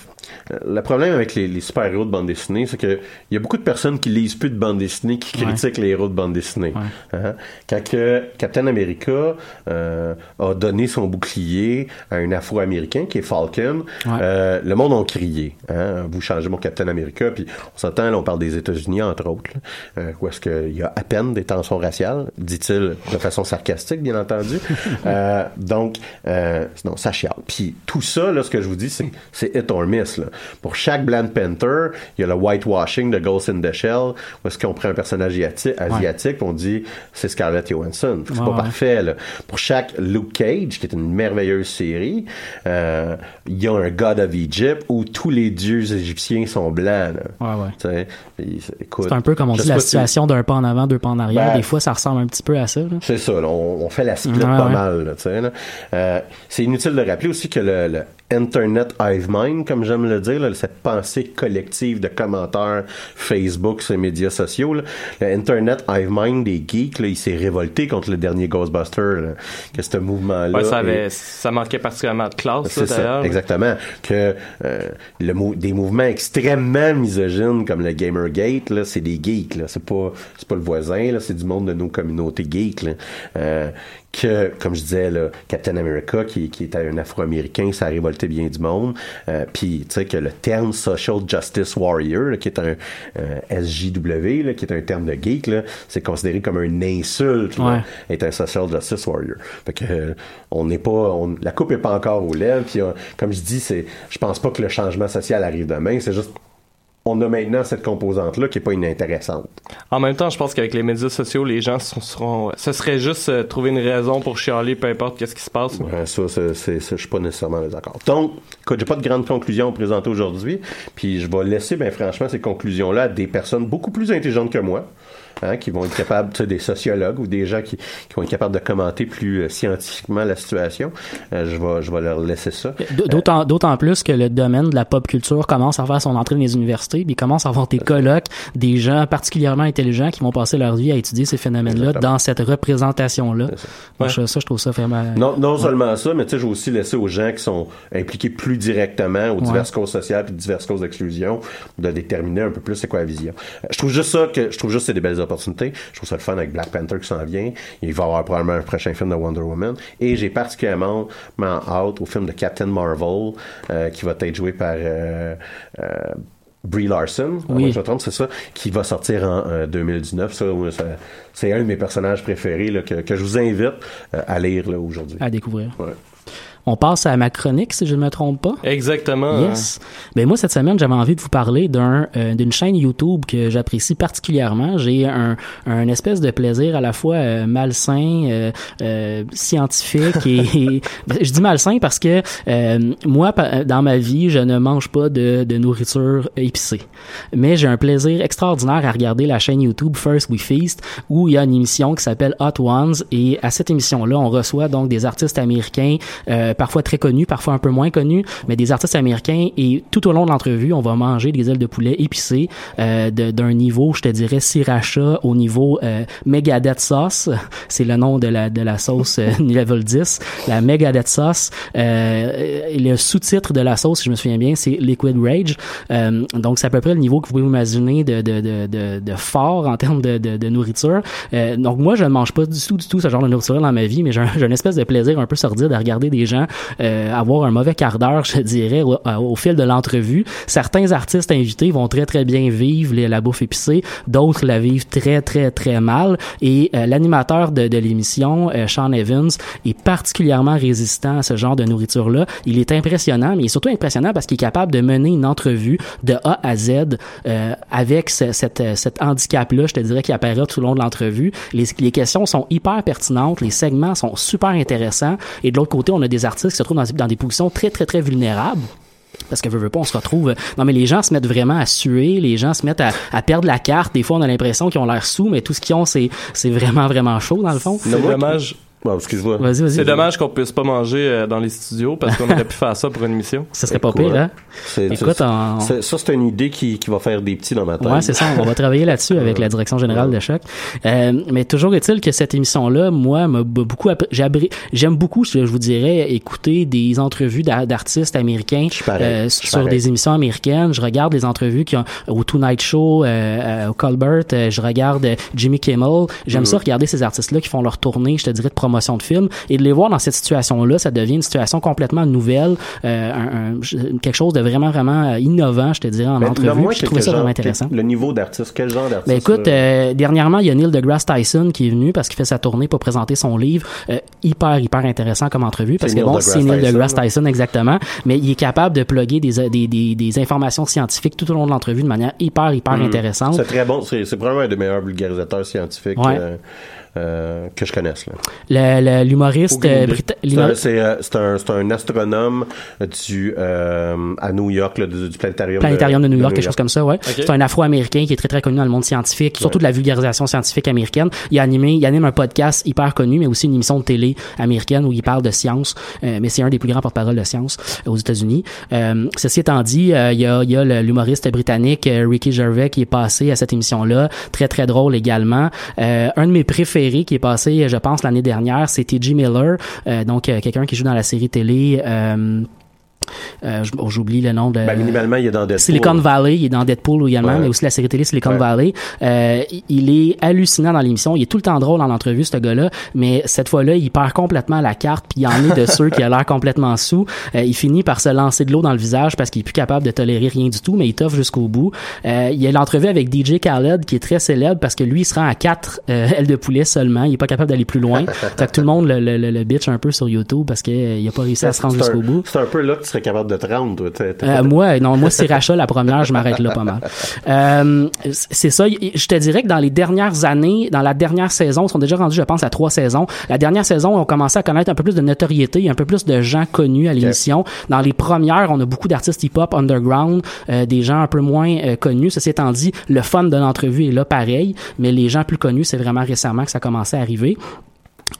[SPEAKER 2] Le problème avec les, les super-héros de bande dessinée, c'est que il y a beaucoup de personnes qui lisent plus de bande dessinée qui
[SPEAKER 4] Ouais.
[SPEAKER 2] critiquent les héros de bande dessinée. Hein? Quand que Captain America euh, a donné son bouclier à un Afro-Américain qui est Falcon, euh, le monde a crié. Hein? Vous changez mon Captain America, puis on s'entend, là, on parle des États-Unis entre autres, là, euh, où est-ce qu'il y a à peine des tensions raciales, dit-il de façon sarcastique, bien entendu. Euh, donc, non, ça chiale. Puis tout ça, là, ce que je vous dis, c'est c'est hit or miss. Là. Pour chaque Black Panther, il y a le whitewashing de Ghost in the Shell, où est-ce qu'on prend un personnage asiati- asiatique, on dit c'est Scarlett Johansson. C'est
[SPEAKER 4] Ouais,
[SPEAKER 2] pas
[SPEAKER 4] ouais.
[SPEAKER 2] parfait. Là. Pour chaque Luke Cage, qui est une merveilleuse série, euh, il y a un God of Egypt où tous les dieux égyptiens sont blancs.
[SPEAKER 4] C'est un peu comme on dit la situation d'un pas en avant, deux pas en arrière.
[SPEAKER 2] Ben,
[SPEAKER 4] Des fois, ça ressemble un petit peu à ça.
[SPEAKER 2] c'est ça, là, on, on fait la split pas mal. Euh, c'est inutile de rappeler aussi que le, le Internet Hive Mind, comme j'aime le dire, là, cette pensée collective de commentaires Facebook, ces médias sociaux, là, le Internet Hive Mind des geeks, là, il s'est révolté contre le dernier Ghostbuster, là, que ce mouvement-là.
[SPEAKER 3] Ouais, ça, avait, ça marquait particulièrement de classe,
[SPEAKER 2] c'est ça,
[SPEAKER 3] d'ailleurs.
[SPEAKER 2] exactement. Que euh, le mou- des mouvements extrêmement misogynes comme le Gamergate, là, c'est des geeks. Là, c'est pas, c'est pas le voisin. Là, c'est du monde de nos communautés geeks. Là. Euh, que, comme je disais, là, Captain America, qui, qui était un Afro-Américain, ça a révolté bien du monde. Euh, Puis, tu sais que le terme Social Justice Warrior, là, qui est un euh, SJW, là, qui est un terme de geek, c'est considéré comme une insulte. là,
[SPEAKER 4] Ouais.
[SPEAKER 2] être un social justice warrior. Fait que euh, on n'est pas, on- la coupe est pas encore aux lèvres. Puis euh, comme je dis, c'est, je pense pas que le changement social arrive demain. C'est juste, on a maintenant cette composante là qui est pas inintéressante.
[SPEAKER 3] En même temps, je pense qu'avec les médias sociaux, les gens se seront, ce serait juste euh, trouver une raison pour chialer, peu importe qu'est-ce qui se passe.
[SPEAKER 2] Ouais, ça, c'est, je suis pas nécessairement d'accord. Donc, écoute, j'ai pas de grandes conclusions à vous présenter aujourd'hui. Puis je vais laisser, ben franchement, ces conclusions-là à des personnes beaucoup plus intelligentes que moi. Hein, qui vont être capables, tu sais, des sociologues ou des gens qui, qui vont être capables de commenter plus euh, scientifiquement la situation. Euh, je vais je vais leur laisser ça.
[SPEAKER 4] D'autant, d'autant plus que le domaine de la pop culture commence à faire son entrée dans les universités, puis commence à avoir des colloques, des gens particulièrement intelligents qui vont passer leur vie à étudier ces phénomènes-là
[SPEAKER 2] Exactement.
[SPEAKER 4] dans cette représentation-là. Moi, ça, je trouve ça vraiment...
[SPEAKER 2] Non, non seulement ça, mais tu sais, je vais aussi laisser aux gens qui sont impliqués plus directement aux
[SPEAKER 4] Ouais.
[SPEAKER 2] diverses causes sociales et diverses causes d'exclusion de déterminer un peu plus c'est quoi la vision. Euh, Je trouve juste ça que je trouve juste que c'est des belles opportunités. Je trouve ça le fun avec Black Panther qui s'en vient. Il va y avoir probablement un prochain film de Wonder Woman et j'ai particulièrement hâte au film de Captain Marvel euh, qui va être joué par euh, euh, Brie Larson, à
[SPEAKER 4] Oui.
[SPEAKER 2] je me trompe, c'est ça, qui va sortir en euh, 2019. Ça, c'est un de mes personnages préférés là, que, que je vous invite euh, à lire aujourd'hui.
[SPEAKER 4] à découvrir.
[SPEAKER 2] Ouais.
[SPEAKER 4] On passe à ma chronique, si je ne me trompe pas.
[SPEAKER 3] Exactement.
[SPEAKER 4] Yes. Ben moi cette semaine j'avais envie de vous parler d'un euh, d'une chaîne YouTube que j'apprécie particulièrement. J'ai un un espèce de plaisir à la fois euh, malsain, euh, euh, scientifique et, et- je dis malsain parce que euh, moi dans ma vie je ne mange pas de, de nourriture épicée, mais j'ai un plaisir extraordinaire à regarder la chaîne YouTube First We Feast où il y a une émission qui s'appelle Hot Ones et à cette émission là on reçoit donc des artistes américains euh, parfois très connus, parfois un peu moins connus, mais des artistes américains et tout au long de l'entrevue, on va manger des ailes de poulet épicées euh, d'un niveau, je te dirais, sriracha au niveau euh, Megadeth sauce. C'est le nom de la de la sauce euh, level 10, la Megadeth sauce. Euh, le sous-titre de la sauce, si je me souviens bien, c'est Liquid Rage. Euh, donc c'est à peu près le niveau que vous pouvez imaginer de de de de, fort en termes de de, nourriture. Euh, donc moi, je ne mange pas du tout du tout ce genre de nourriture dans ma vie, mais j'ai une espèce de plaisir un peu sordide à regarder des gens euh, avoir un mauvais quart d'heure, je dirais, au, euh, au fil de l'entrevue. Certains artistes invités vont très très bien vivre la bouffe épicée, d'autres la vivent très très très mal. Et euh, l'animateur de, l'émission, euh, Sean Evans, est particulièrement résistant à ce genre de nourriture-là. Il est impressionnant, mais il est surtout impressionnant parce qu'il est capable de mener une entrevue de A à Z avec ce- cette, cet handicap-là, je te dirais, qui apparaît tout au long de l'entrevue. Les, les questions sont hyper pertinentes, les segments sont super intéressants. Et de l'autre côté, on a des artistes qui se trouvent dans, dans des positions très, très, très vulnérables. Parce que veux, veux pas, on se retrouve. Non, mais les gens se mettent vraiment à suer, les gens se mettent à, à perdre la carte. Des fois, on a l'impression qu'ils ont l'air sous, mais tout ce qu'ils ont, c'est, c'est vraiment, vraiment chaud, dans le fond.
[SPEAKER 3] C'est dommage.
[SPEAKER 2] Bon, excuse-moi.
[SPEAKER 4] Vas-y, vas-y.
[SPEAKER 3] C'est dommage qu'on puisse pas manger euh, dans les studios parce qu'on aurait pu faire ça pour une émission.
[SPEAKER 4] Ça serait pas pire, hein?
[SPEAKER 2] C'est-
[SPEAKER 4] Écoute, on-
[SPEAKER 2] c'est- ça, c'est une idée qui, qui va faire des petits dans ma tête.
[SPEAKER 4] Ouais, c'est ça. On va travailler là-dessus avec la direction générale de Choc. Euh, mais toujours est-il que cette émission-là, moi, m'a beaucoup j'aime beaucoup, je vous dirais, écouter des entrevues d'ar- d'artistes américains
[SPEAKER 2] pareil,
[SPEAKER 4] euh, sur
[SPEAKER 2] pareil.
[SPEAKER 4] des émissions américaines. Je regarde les entrevues qui ont, au Tonight Show, au Colbert. je regarde Jimmy Kimmel. J'aime
[SPEAKER 2] Mhm.
[SPEAKER 4] ça regarder ces artistes-là qui font leur tournée, je te dirais, de promotion de films et de les voir dans cette situation-là. Ça devient une situation complètement nouvelle, euh, un- un- quelque chose de vraiment, vraiment euh, innovant, je te dirais, en
[SPEAKER 2] Mais
[SPEAKER 4] entrevue. Puis Je trouvais ça vraiment intéressant.
[SPEAKER 2] quel- Le niveau d'artiste, quel genre d'artiste?
[SPEAKER 4] Ben écoute, euh, dernièrement, il y a Neil deGrasse Tyson qui est venu parce qu'il fait sa tournée pour présenter son livre. Euh, hyper, hyper intéressant comme entrevue parce que
[SPEAKER 2] Neil
[SPEAKER 4] bon, c'est Neil deGrasse. Tyson exactement, mais il est capable de plugger des, des, des, des informations scientifiques tout au long de l'entrevue de manière hyper, hyper
[SPEAKER 2] Mhm.
[SPEAKER 4] intéressante.
[SPEAKER 2] C'est très bon. C'est c'est probablement un des meilleurs vulgarisateurs scientifiques
[SPEAKER 4] Ouais.
[SPEAKER 2] Euh, que je connaisse. Là.
[SPEAKER 4] Le- le- L'humoriste euh,
[SPEAKER 2] idée.
[SPEAKER 4] brita-
[SPEAKER 2] C'est
[SPEAKER 4] l'humor-
[SPEAKER 2] un- C'est euh, c'est un, c'est un astronome du, euh, à New York, là, du, du planétarium,
[SPEAKER 4] planétarium de New York, quelque chose comme ça, ouais. C'est un Afro-américain qui est très très connu dans le monde scientifique, surtout de la vulgarisation scientifique américaine. Il a animé, il anime un podcast hyper connu, mais aussi une émission de télé américaine où il parle de science. Euh, mais c'est un des plus grands porte-parole de science aux États-Unis. Euh, ceci étant dit, euh, il y a, il y a le- l'humoriste britannique Ricky Gervais qui est passé à cette émission-là, très très drôle également. Euh, un de mes préférés qui est passé, je pense l'année dernière, c'était T.J. Miller, euh, donc euh, quelqu'un qui joue dans la série télé. Euh, euh, J'oublie le nom de.
[SPEAKER 2] Ben, minimalement, il est dans Deadpool.
[SPEAKER 4] Silicon Valley, il est dans Deadpool également,
[SPEAKER 2] Ouais.
[SPEAKER 4] mais aussi la série télé Silicon
[SPEAKER 2] Ouais.
[SPEAKER 4] Valley. Euh, il- est hallucinant dans l'émission. Il est tout le temps drôle dans l'entrevue, ce gars-là, mais cette fois-là, il perd complètement la carte, puis il en est de ceux qui a l'air complètement sous. Euh, il finit par se lancer de l'eau dans le visage parce qu'il est plus capable de tolérer rien du tout, mais il toffe jusqu'au bout. Euh, il y a l'entrevue avec DJ Khaled qui est très célèbre parce que lui, il se rend à quatre euh, ailes de poulet seulement. Il est pas capable d'aller plus loin. fait que tout le monde le, le, le, le bitch un peu sur YouTube parce qu'il a pas réussi à se rendre jusqu'au bout.
[SPEAKER 2] C'est un peu là que tu serais capable de te rendre, toi.
[SPEAKER 4] Euh, moi, non, moi, Sriracha, la première, je m'arrête là pas mal. Euh, c'est ça. Je te dirais que dans les dernières années, dans la dernière saison, ils sont déjà rendus, je pense, à trois saisons. La dernière saison, on commençait à connaître un peu plus de notoriété, un peu plus de gens connus à l'émission. Dans les premières, on a beaucoup d'artistes hip-hop underground, euh, des gens un peu moins connus. Ceci étant dit, le fun de l'entrevue est là pareil, mais les gens plus connus, c'est vraiment récemment que ça a commencé à arriver.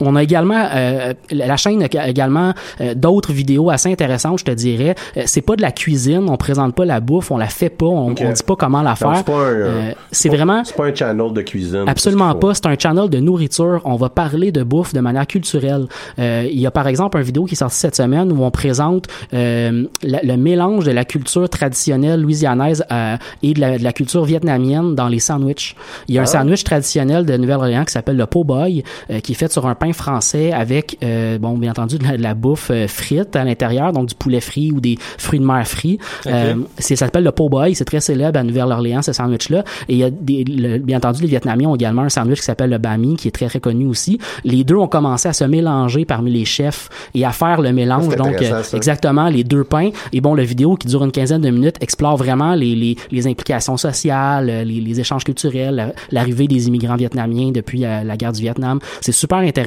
[SPEAKER 4] On a également euh, la chaîne a également euh, d'autres vidéos assez intéressantes, je te dirais. Euh, c'est pas de la cuisine, on présente pas la bouffe, on la fait pas, on,
[SPEAKER 2] Ok.
[SPEAKER 4] on dit pas comment la faire.
[SPEAKER 2] c'est pas un,
[SPEAKER 4] Euh,
[SPEAKER 2] euh,
[SPEAKER 4] vraiment
[SPEAKER 2] C'est pas un channel de cuisine.
[SPEAKER 4] Absolument pas. C'est un channel de nourriture. On va parler de bouffe de manière culturelle. Euh, il y a par exemple une vidéo qui est sortie cette semaine où on présente euh, la- le mélange de la culture traditionnelle louisianaise euh, et de la, de la culture vietnamienne dans les sandwichs. Il y a un
[SPEAKER 2] Ah.
[SPEAKER 4] sandwich traditionnel de Nouvelle-Orléans qui s'appelle le po' boy, euh, qui est fait sur un pain français avec, euh, bon, bien entendu, de la, de la bouffe euh, frite à l'intérieur, donc du poulet frit ou des fruits de mer frits. Euh, c'est ça s'appelle le po' boy. C'est très célèbre à Nouvelle-Orléans ce sandwich-là. Et il y a des, le- bien entendu, les Vietnamiens ont également un sandwich qui s'appelle le bami, qui est très très connu aussi. Les deux ont commencé à se mélanger parmi les chefs et à faire le mélange. Donc euh, exactement les deux pains. Et bon, la vidéo qui dure une quinzaine de minutes explore vraiment les, les, les implications sociales, euh, les, les échanges culturels, la- l'arrivée des immigrants vietnamiens depuis euh, la guerre du Vietnam. C'est super intéressant.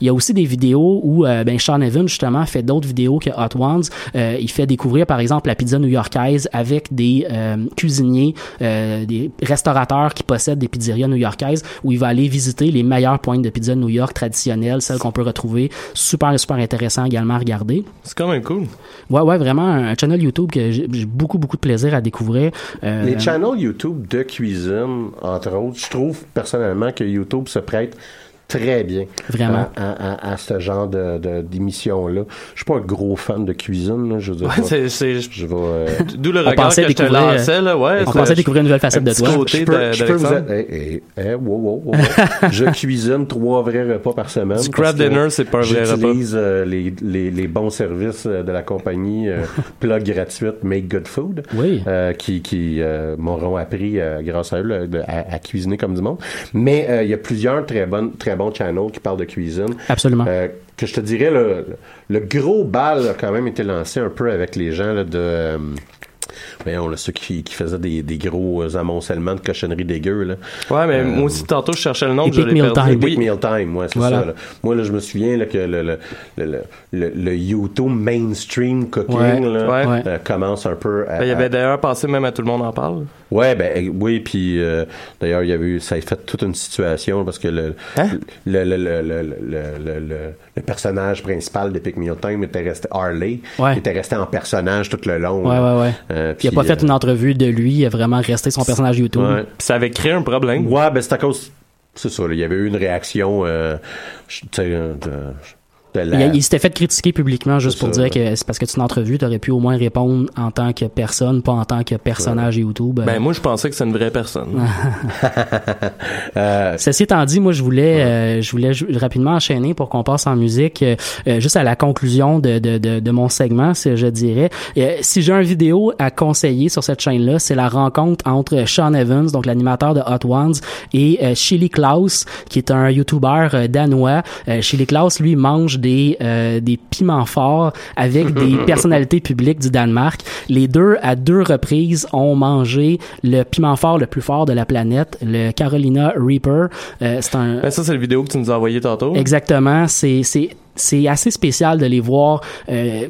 [SPEAKER 4] Il y a aussi des vidéos où euh, ben Sean Evans justement fait d'autres vidéos que Hot Ones. Euh, il fait découvrir par exemple la pizza new-yorkaise avec des euh, cuisiniers, euh, des restaurateurs qui possèdent des pizzerias new-yorkaises où il va aller visiter les meilleures pointes de pizza New York traditionnelles, celles qu'on peut retrouver. Super super intéressant également à regarder.
[SPEAKER 3] C'est quand même cool.
[SPEAKER 4] Ouais, ouais, vraiment un channel YouTube que j'ai j'ai beaucoup, beaucoup de plaisir à découvrir. Euh,
[SPEAKER 2] Les channels YouTube de cuisine, entre autres, je trouve personnellement que YouTube se prête très bien
[SPEAKER 4] Vraiment.
[SPEAKER 2] à, à, à- à ce genre de, de- d'émission-là. Je suis pas un gros fan de cuisine, là, je veux dire.
[SPEAKER 3] Ouais, c'est, c'est,
[SPEAKER 2] je vais... euh,
[SPEAKER 3] d'où le
[SPEAKER 4] On
[SPEAKER 3] regard que je te
[SPEAKER 4] découvrir,
[SPEAKER 3] lançais, là, ouais.
[SPEAKER 4] on pensait découvrir une nouvelle facette
[SPEAKER 3] un
[SPEAKER 4] de toi.
[SPEAKER 3] côté
[SPEAKER 2] je peux,
[SPEAKER 3] de-
[SPEAKER 2] je peux vous... Eh, eh, eh, wow, wow, wow, je cuisine trois vrais repas par semaine.
[SPEAKER 3] Du crab dinner, c'est pas un vrai repas.
[SPEAKER 2] J'utilise euh, les, les, les bons services euh, de la compagnie euh, plug gratuite Make Good Food.
[SPEAKER 4] Oui.
[SPEAKER 2] euh, qui, qui euh, m'auront appris euh, grâce à eux là, de- à, à cuisiner comme du monde. Mais euh, il y a plusieurs très bonnes, très bons channels qui parlent de cuisine.
[SPEAKER 4] Absolument.
[SPEAKER 2] Euh, que je te dirais, le, le gros bal a quand même été lancé un peu avec les gens là, de. euh, voyons, là, ceux qui, qui faisaient des, des gros euh, amoncellements de cochonneries dégueu. Là.
[SPEAKER 3] Ouais, mais
[SPEAKER 2] Euh,
[SPEAKER 3] moi aussi, tantôt, je cherchais le nom,
[SPEAKER 4] Epic Meal. Time.
[SPEAKER 2] Epic
[SPEAKER 3] Oui.
[SPEAKER 2] Meal Time, ouais, c'est
[SPEAKER 4] Voilà.
[SPEAKER 2] ça. là. Moi, là, je me souviens là, que le, le, le, le, le- YouTube mainstream cooking
[SPEAKER 4] Ouais,
[SPEAKER 2] là,
[SPEAKER 3] ouais.
[SPEAKER 2] Euh, commence un peu à,
[SPEAKER 3] Ben, Il y avait d'ailleurs passé même à tout le monde en parle.
[SPEAKER 2] Ouais, ben euh, oui, puis euh, d'ailleurs, il y a eu, ça a fait toute une situation parce que le
[SPEAKER 3] Hein?
[SPEAKER 2] le, le, le, le, le, le, le- le personnage principal d'Epic Meal Time était resté Harley,
[SPEAKER 4] Ouais.
[SPEAKER 2] était resté en personnage tout le long.
[SPEAKER 4] Ouais,
[SPEAKER 2] là.
[SPEAKER 4] ouais, ouais.
[SPEAKER 2] Euh,
[SPEAKER 4] il a
[SPEAKER 2] puis,
[SPEAKER 4] pas fait
[SPEAKER 2] euh,
[SPEAKER 4] une entrevue de lui, il a vraiment resté son personnage YouTube.
[SPEAKER 2] Ouais,
[SPEAKER 3] Puis ça avait créé un problème.
[SPEAKER 2] ouais ben c'est à cause, c'est ça, là, il y avait eu une réaction, euh, je- euh, de la-
[SPEAKER 4] Il, il s'était fait critiquer publiquement juste
[SPEAKER 2] C'est
[SPEAKER 4] pour
[SPEAKER 2] ça,
[SPEAKER 4] dire que c'est parce que tu une entrevue, t'aurais pu au moins répondre en tant que personne, pas en tant que personnage YouTube.
[SPEAKER 3] Ben, moi, je pensais que c'est une vraie personne.
[SPEAKER 2] euh,
[SPEAKER 4] Ceci étant dit, moi je voulais, euh, je voulais rapidement enchaîner pour qu'on passe en musique, euh, euh, juste à la conclusion de, de, de, de mon segment, c'est- je dirais. Euh, si j'ai un vidéo à conseiller sur cette chaîne-là, c'est la rencontre entre Sean Evans, donc l'animateur de Hot Ones, et Chili Klaus, qui est un YouTuber danois. Chili Klaus, lui, mange des euh, des piments forts avec des personnalités publiques du Danemark. Les deux, à deux reprises, ont mangé le piment fort le plus fort de la planète, le Carolina Reaper. Euh, c'est un
[SPEAKER 3] Ben, ça, c'est la vidéo que tu nous as envoyée tantôt.
[SPEAKER 4] Exactement. C'est, assez spécial de les voir euh,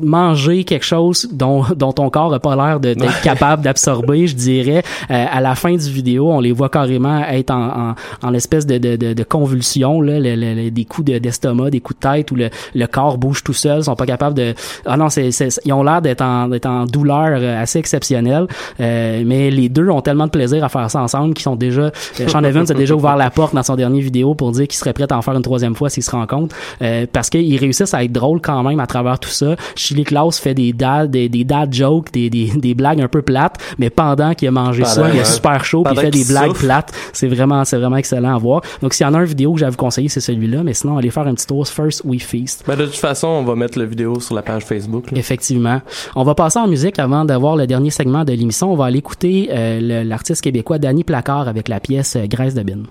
[SPEAKER 4] manger quelque chose dont, dont ton corps a pas l'air d'être capable d'absorber, je dirais. Euh, à la fin du vidéo, on les voit carrément être en, en, en espèce de, de, de, de convulsion, là, le- le- le- des coups de, d'estomac, des coups de tête où le, le corps bouge tout seul, ils sont pas capables de... Ah non, c'est, ils ont l'air d'être en, en douleur euh, assez exceptionnelle, Euh, mais les deux ont tellement de plaisir à faire ça ensemble qu'ils sont déjà... euh, Sean Evans a déjà ouvert la porte dans son dernier vidéo pour dire qu'il serait prêt à en faire une troisième fois s'ils se rencontrent, euh, parce qu'ils réussissent à être drôles quand même à travers tout ça. Chili Klaus fait des dad, des, des dad jokes, des, des, des blagues un peu plates, mais pendant qu'il a mangé
[SPEAKER 2] Pendant,
[SPEAKER 4] ça, il est super chaud, puis il fait des blagues
[SPEAKER 3] souffle.
[SPEAKER 4] plates. C'est vraiment, c'est vraiment excellent à voir. Donc s'il y en a une vidéo que j'avais vous conseiller, c'est celui-là, mais sinon allez faire un petit tour First We Feast.
[SPEAKER 3] Ben, de toute façon, on va mettre la vidéo sur la page Facebook. là.
[SPEAKER 4] Effectivement. On va passer en musique avant d'avoir le dernier segment de l'émission. On va aller écouter euh, l'artiste québécois Danny Placard avec la pièce euh, Graisse de bine.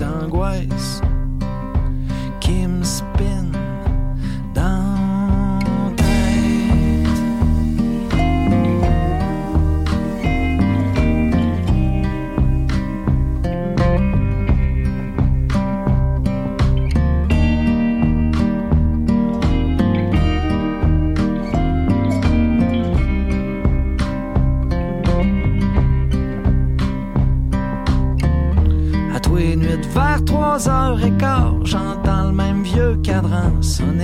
[SPEAKER 7] Angoisses sun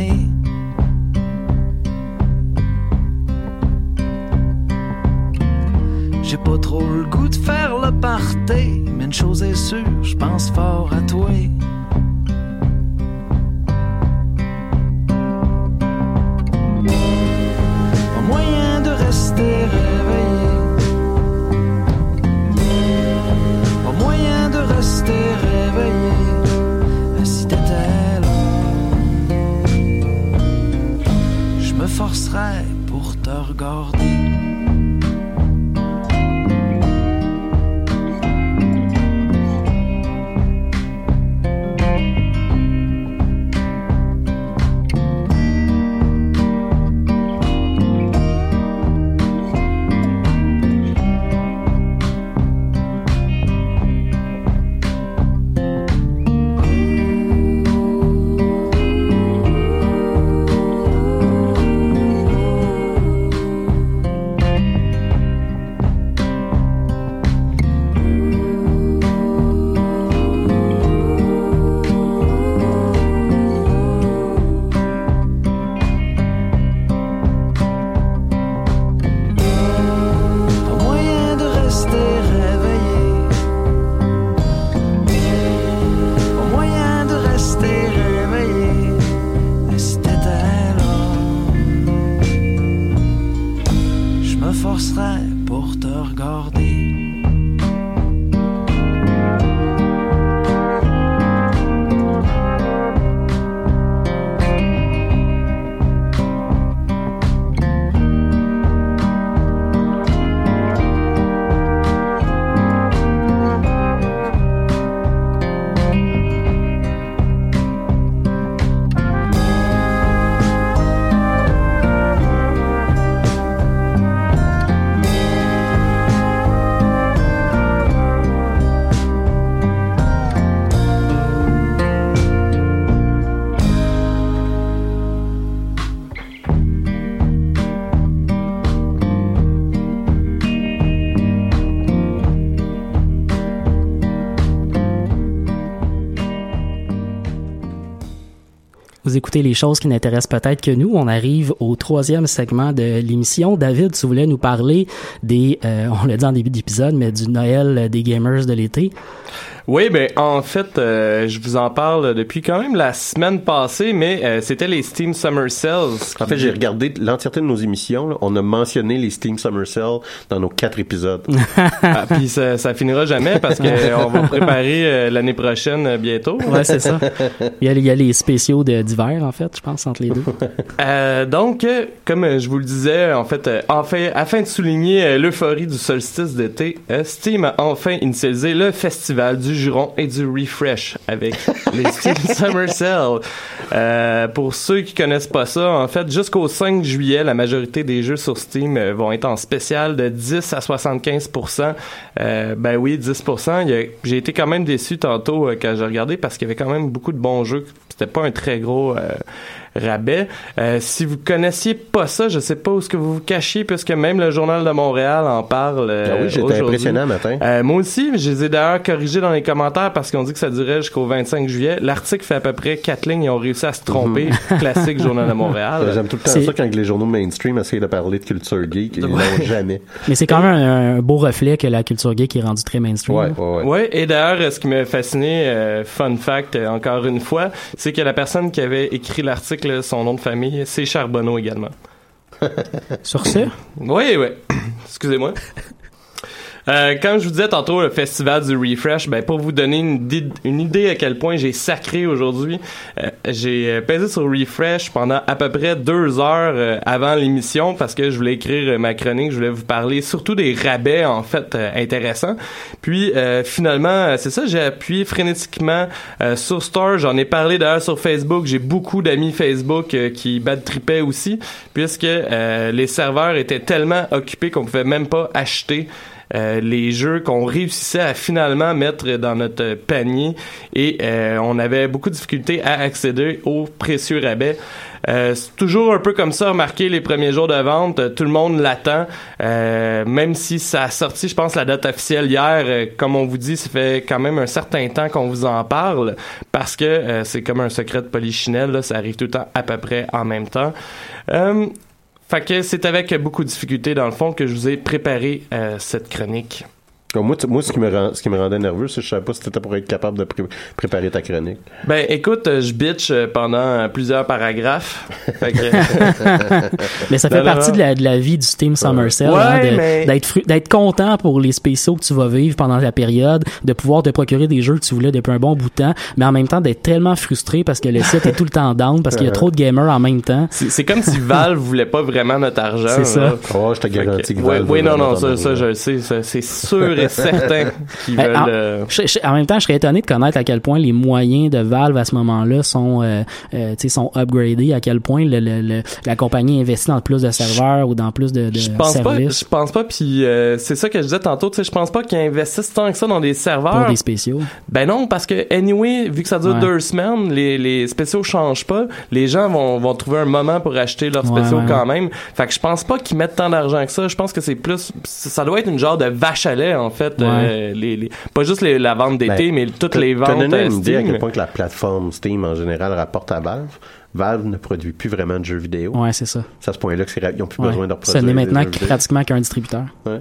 [SPEAKER 7] Les
[SPEAKER 4] choses qui n'intéressent peut-être que nous. On arrive au troisième segment de l'émission. David, tu voulais nous parler des, euh, on l'a dit en début d'épisode, mais du Noël des gamers de l'été.
[SPEAKER 3] Oui, ben en fait, euh, je vous en parle depuis quand même la semaine passée, mais euh, c'était les Steam Summer Sales.
[SPEAKER 2] En fait, j'ai regardé l'entièreté de nos émissions. là. On a mentionné les Steam Summer Sale dans nos quatre épisodes.
[SPEAKER 3] Ah, puis ça, ça finira jamais parce que euh, on va préparer euh, l'année prochaine euh, bientôt.
[SPEAKER 4] Ouais, c'est ça. Il y, a, il y a les spéciaux de- d'hiver, en fait, je pense, entre les deux.
[SPEAKER 3] Euh, donc, euh, comme euh, je vous le disais, en fait, euh, enfin, afin de souligner euh, l'euphorie du solstice d'été, euh, Steam a enfin initialisé le festival du juron et du refresh avec les Steam Summer Sale. Euh, pour ceux qui connaissent pas ça, en fait, jusqu'au 5 juillet, la majorité des jeux sur Steam euh, vont être en spécial de 10 à 75 euh, Ben oui, 10 Il y a- J'ai été quand même déçu tantôt euh, quand j'ai regardé parce qu'il y avait quand même beaucoup de bons jeux. C'était pas un très gros euh, rabais. Euh, si vous connaissiez pas ça, je sais pas où est-ce que vous vous cachiez puisque même le journal de Montréal en parle euh,
[SPEAKER 2] Ah oui, j'étais
[SPEAKER 3] aujourd'hui.
[SPEAKER 2] impressionnant matin.
[SPEAKER 3] Euh, moi aussi, je les ai d'ailleurs corrigés dans les commentaires parce qu'on dit que ça durait jusqu'au 25 juillet. L'article fait à peu près quatre lignes, ils ont réussi à se tromper. Classique Journal de Montréal.
[SPEAKER 2] J'aime tout le temps
[SPEAKER 4] C'est-
[SPEAKER 2] ça quand les journaux mainstream essayent de parler de culture geek. Ils l'ont jamais.
[SPEAKER 4] Mais c'est quand même un, un beau reflet que la culture geek est rendue très mainstream.
[SPEAKER 2] Ouais, ouais, ouais.
[SPEAKER 3] Ouais, et d'ailleurs, euh, ce qui m'a fasciné, euh, fun fact, euh, encore une fois, c'est que la personne qui avait écrit l'article, son nom de famille, c'est Charbonneau également.
[SPEAKER 4] Sur ce,
[SPEAKER 3] Oui, oui. Excusez-moi. Euh, comme je vous disais tantôt, le festival du Refresh, ben, pour vous donner une, idée- à quel point j'ai sacré aujourd'hui, euh, j'ai euh, pesé sur Refresh pendant à peu près deux heures euh, avant l'émission parce que je voulais écrire ma chronique, je voulais vous parler surtout des rabais, en fait, intéressants. Puis, finalement, c'est ça, j'ai appuyé frénétiquement sur Store. J'en ai parlé d'ailleurs sur Facebook. J'ai beaucoup d'amis Facebook qui bad tripaient aussi, puisque les serveurs étaient tellement occupés qu'on pouvait même pas acheter euh, les jeux qu'on réussissait à finalement mettre dans notre panier et euh, on avait beaucoup de difficultés à accéder aux précieux rabais. Euh, c'est toujours un peu comme ça, remarqué les premiers jours de vente, tout le monde l'attend, euh, même si ça a sorti, je pense, la date officielle hier, euh, comme on vous dit, ça fait quand même un certain temps qu'on vous en parle, parce que c'est comme un secret de polichinelle, là, ça arrive tout le temps à peu près en même temps. Fait que c'est avec beaucoup de difficultés, dans le fond, que je vous ai préparé euh, cette chronique.
[SPEAKER 2] Donc, Moi, tu- moi ce, qui me rend, ce qui me rendait nerveux, c'est que je savais pas si t'étais pour être capable de pré- préparer ta chronique.
[SPEAKER 3] Ben, écoute, euh, je bitch euh, pendant plusieurs paragraphes. Que-
[SPEAKER 4] Mais ça fait
[SPEAKER 3] Non,
[SPEAKER 4] partie
[SPEAKER 3] non.
[SPEAKER 4] de la, de la vie du Steam Summer Sale,
[SPEAKER 3] Ouais,
[SPEAKER 4] hein,
[SPEAKER 3] mais-
[SPEAKER 4] d'être content pour les spéciaux que tu vas vivre pendant la période, de pouvoir te procurer des jeux que tu voulais depuis un bon bout de temps, mais en même temps d'être tellement frustré parce que le site est tout le temps down, parce qu'il y a trop de gamers en même temps.
[SPEAKER 3] c'est comme si Valve voulait pas vraiment notre argent.
[SPEAKER 4] C'est ça.
[SPEAKER 2] Oh, je te garantis que
[SPEAKER 3] Oui,
[SPEAKER 2] Valve
[SPEAKER 3] oui, non, non, ça, ça, je le sais. C'est sûr et certain qu'ils
[SPEAKER 4] Ben,
[SPEAKER 3] veulent.
[SPEAKER 4] en,
[SPEAKER 3] euh,
[SPEAKER 4] je- je- en même temps, je serais étonné de connaître à quel point les moyens de Valve à ce moment-là sont, euh, euh, sont upgradés, à quel point le, le- le- la compagnie investit dans plus de serveurs ou dans plus de, de
[SPEAKER 3] Je pense pas, je pense pas, puis c'est ça que je disais tantôt, je pense pas qu'ils investissent tant que ça dans des serveurs.
[SPEAKER 4] pour des spéciaux.
[SPEAKER 3] Ben non, parce que anyway, vu que ça dure
[SPEAKER 4] Ouais.
[SPEAKER 3] deux semaines, les, les spéciaux changent pas. Les gens vont, vont trouver un moment pour acheter leurs
[SPEAKER 4] Ouais,
[SPEAKER 3] spéciaux
[SPEAKER 4] ouais,
[SPEAKER 3] quand même. Fait que je pense pas qu'ils mettent tant d'argent que ça. Je pense que c'est plus, ça doit être une genre de vache à lait en fait. euh, les, les- pas juste les- la vente d'été,
[SPEAKER 2] Ben,
[SPEAKER 3] mais toutes les ventes
[SPEAKER 2] donné une idée à quel point que la plateforme Steam en général rapporte à Valve. Valve ne produit plus vraiment de jeux vidéo.
[SPEAKER 4] Ouais, c'est ça.
[SPEAKER 2] C'est à ce point-là qu'ils n'ont plus
[SPEAKER 4] Ouais.
[SPEAKER 2] besoin de
[SPEAKER 4] Ce
[SPEAKER 2] reproduire.
[SPEAKER 4] n'est
[SPEAKER 2] des
[SPEAKER 4] maintenant pratiquement qu'un distributeur.
[SPEAKER 2] Ouais.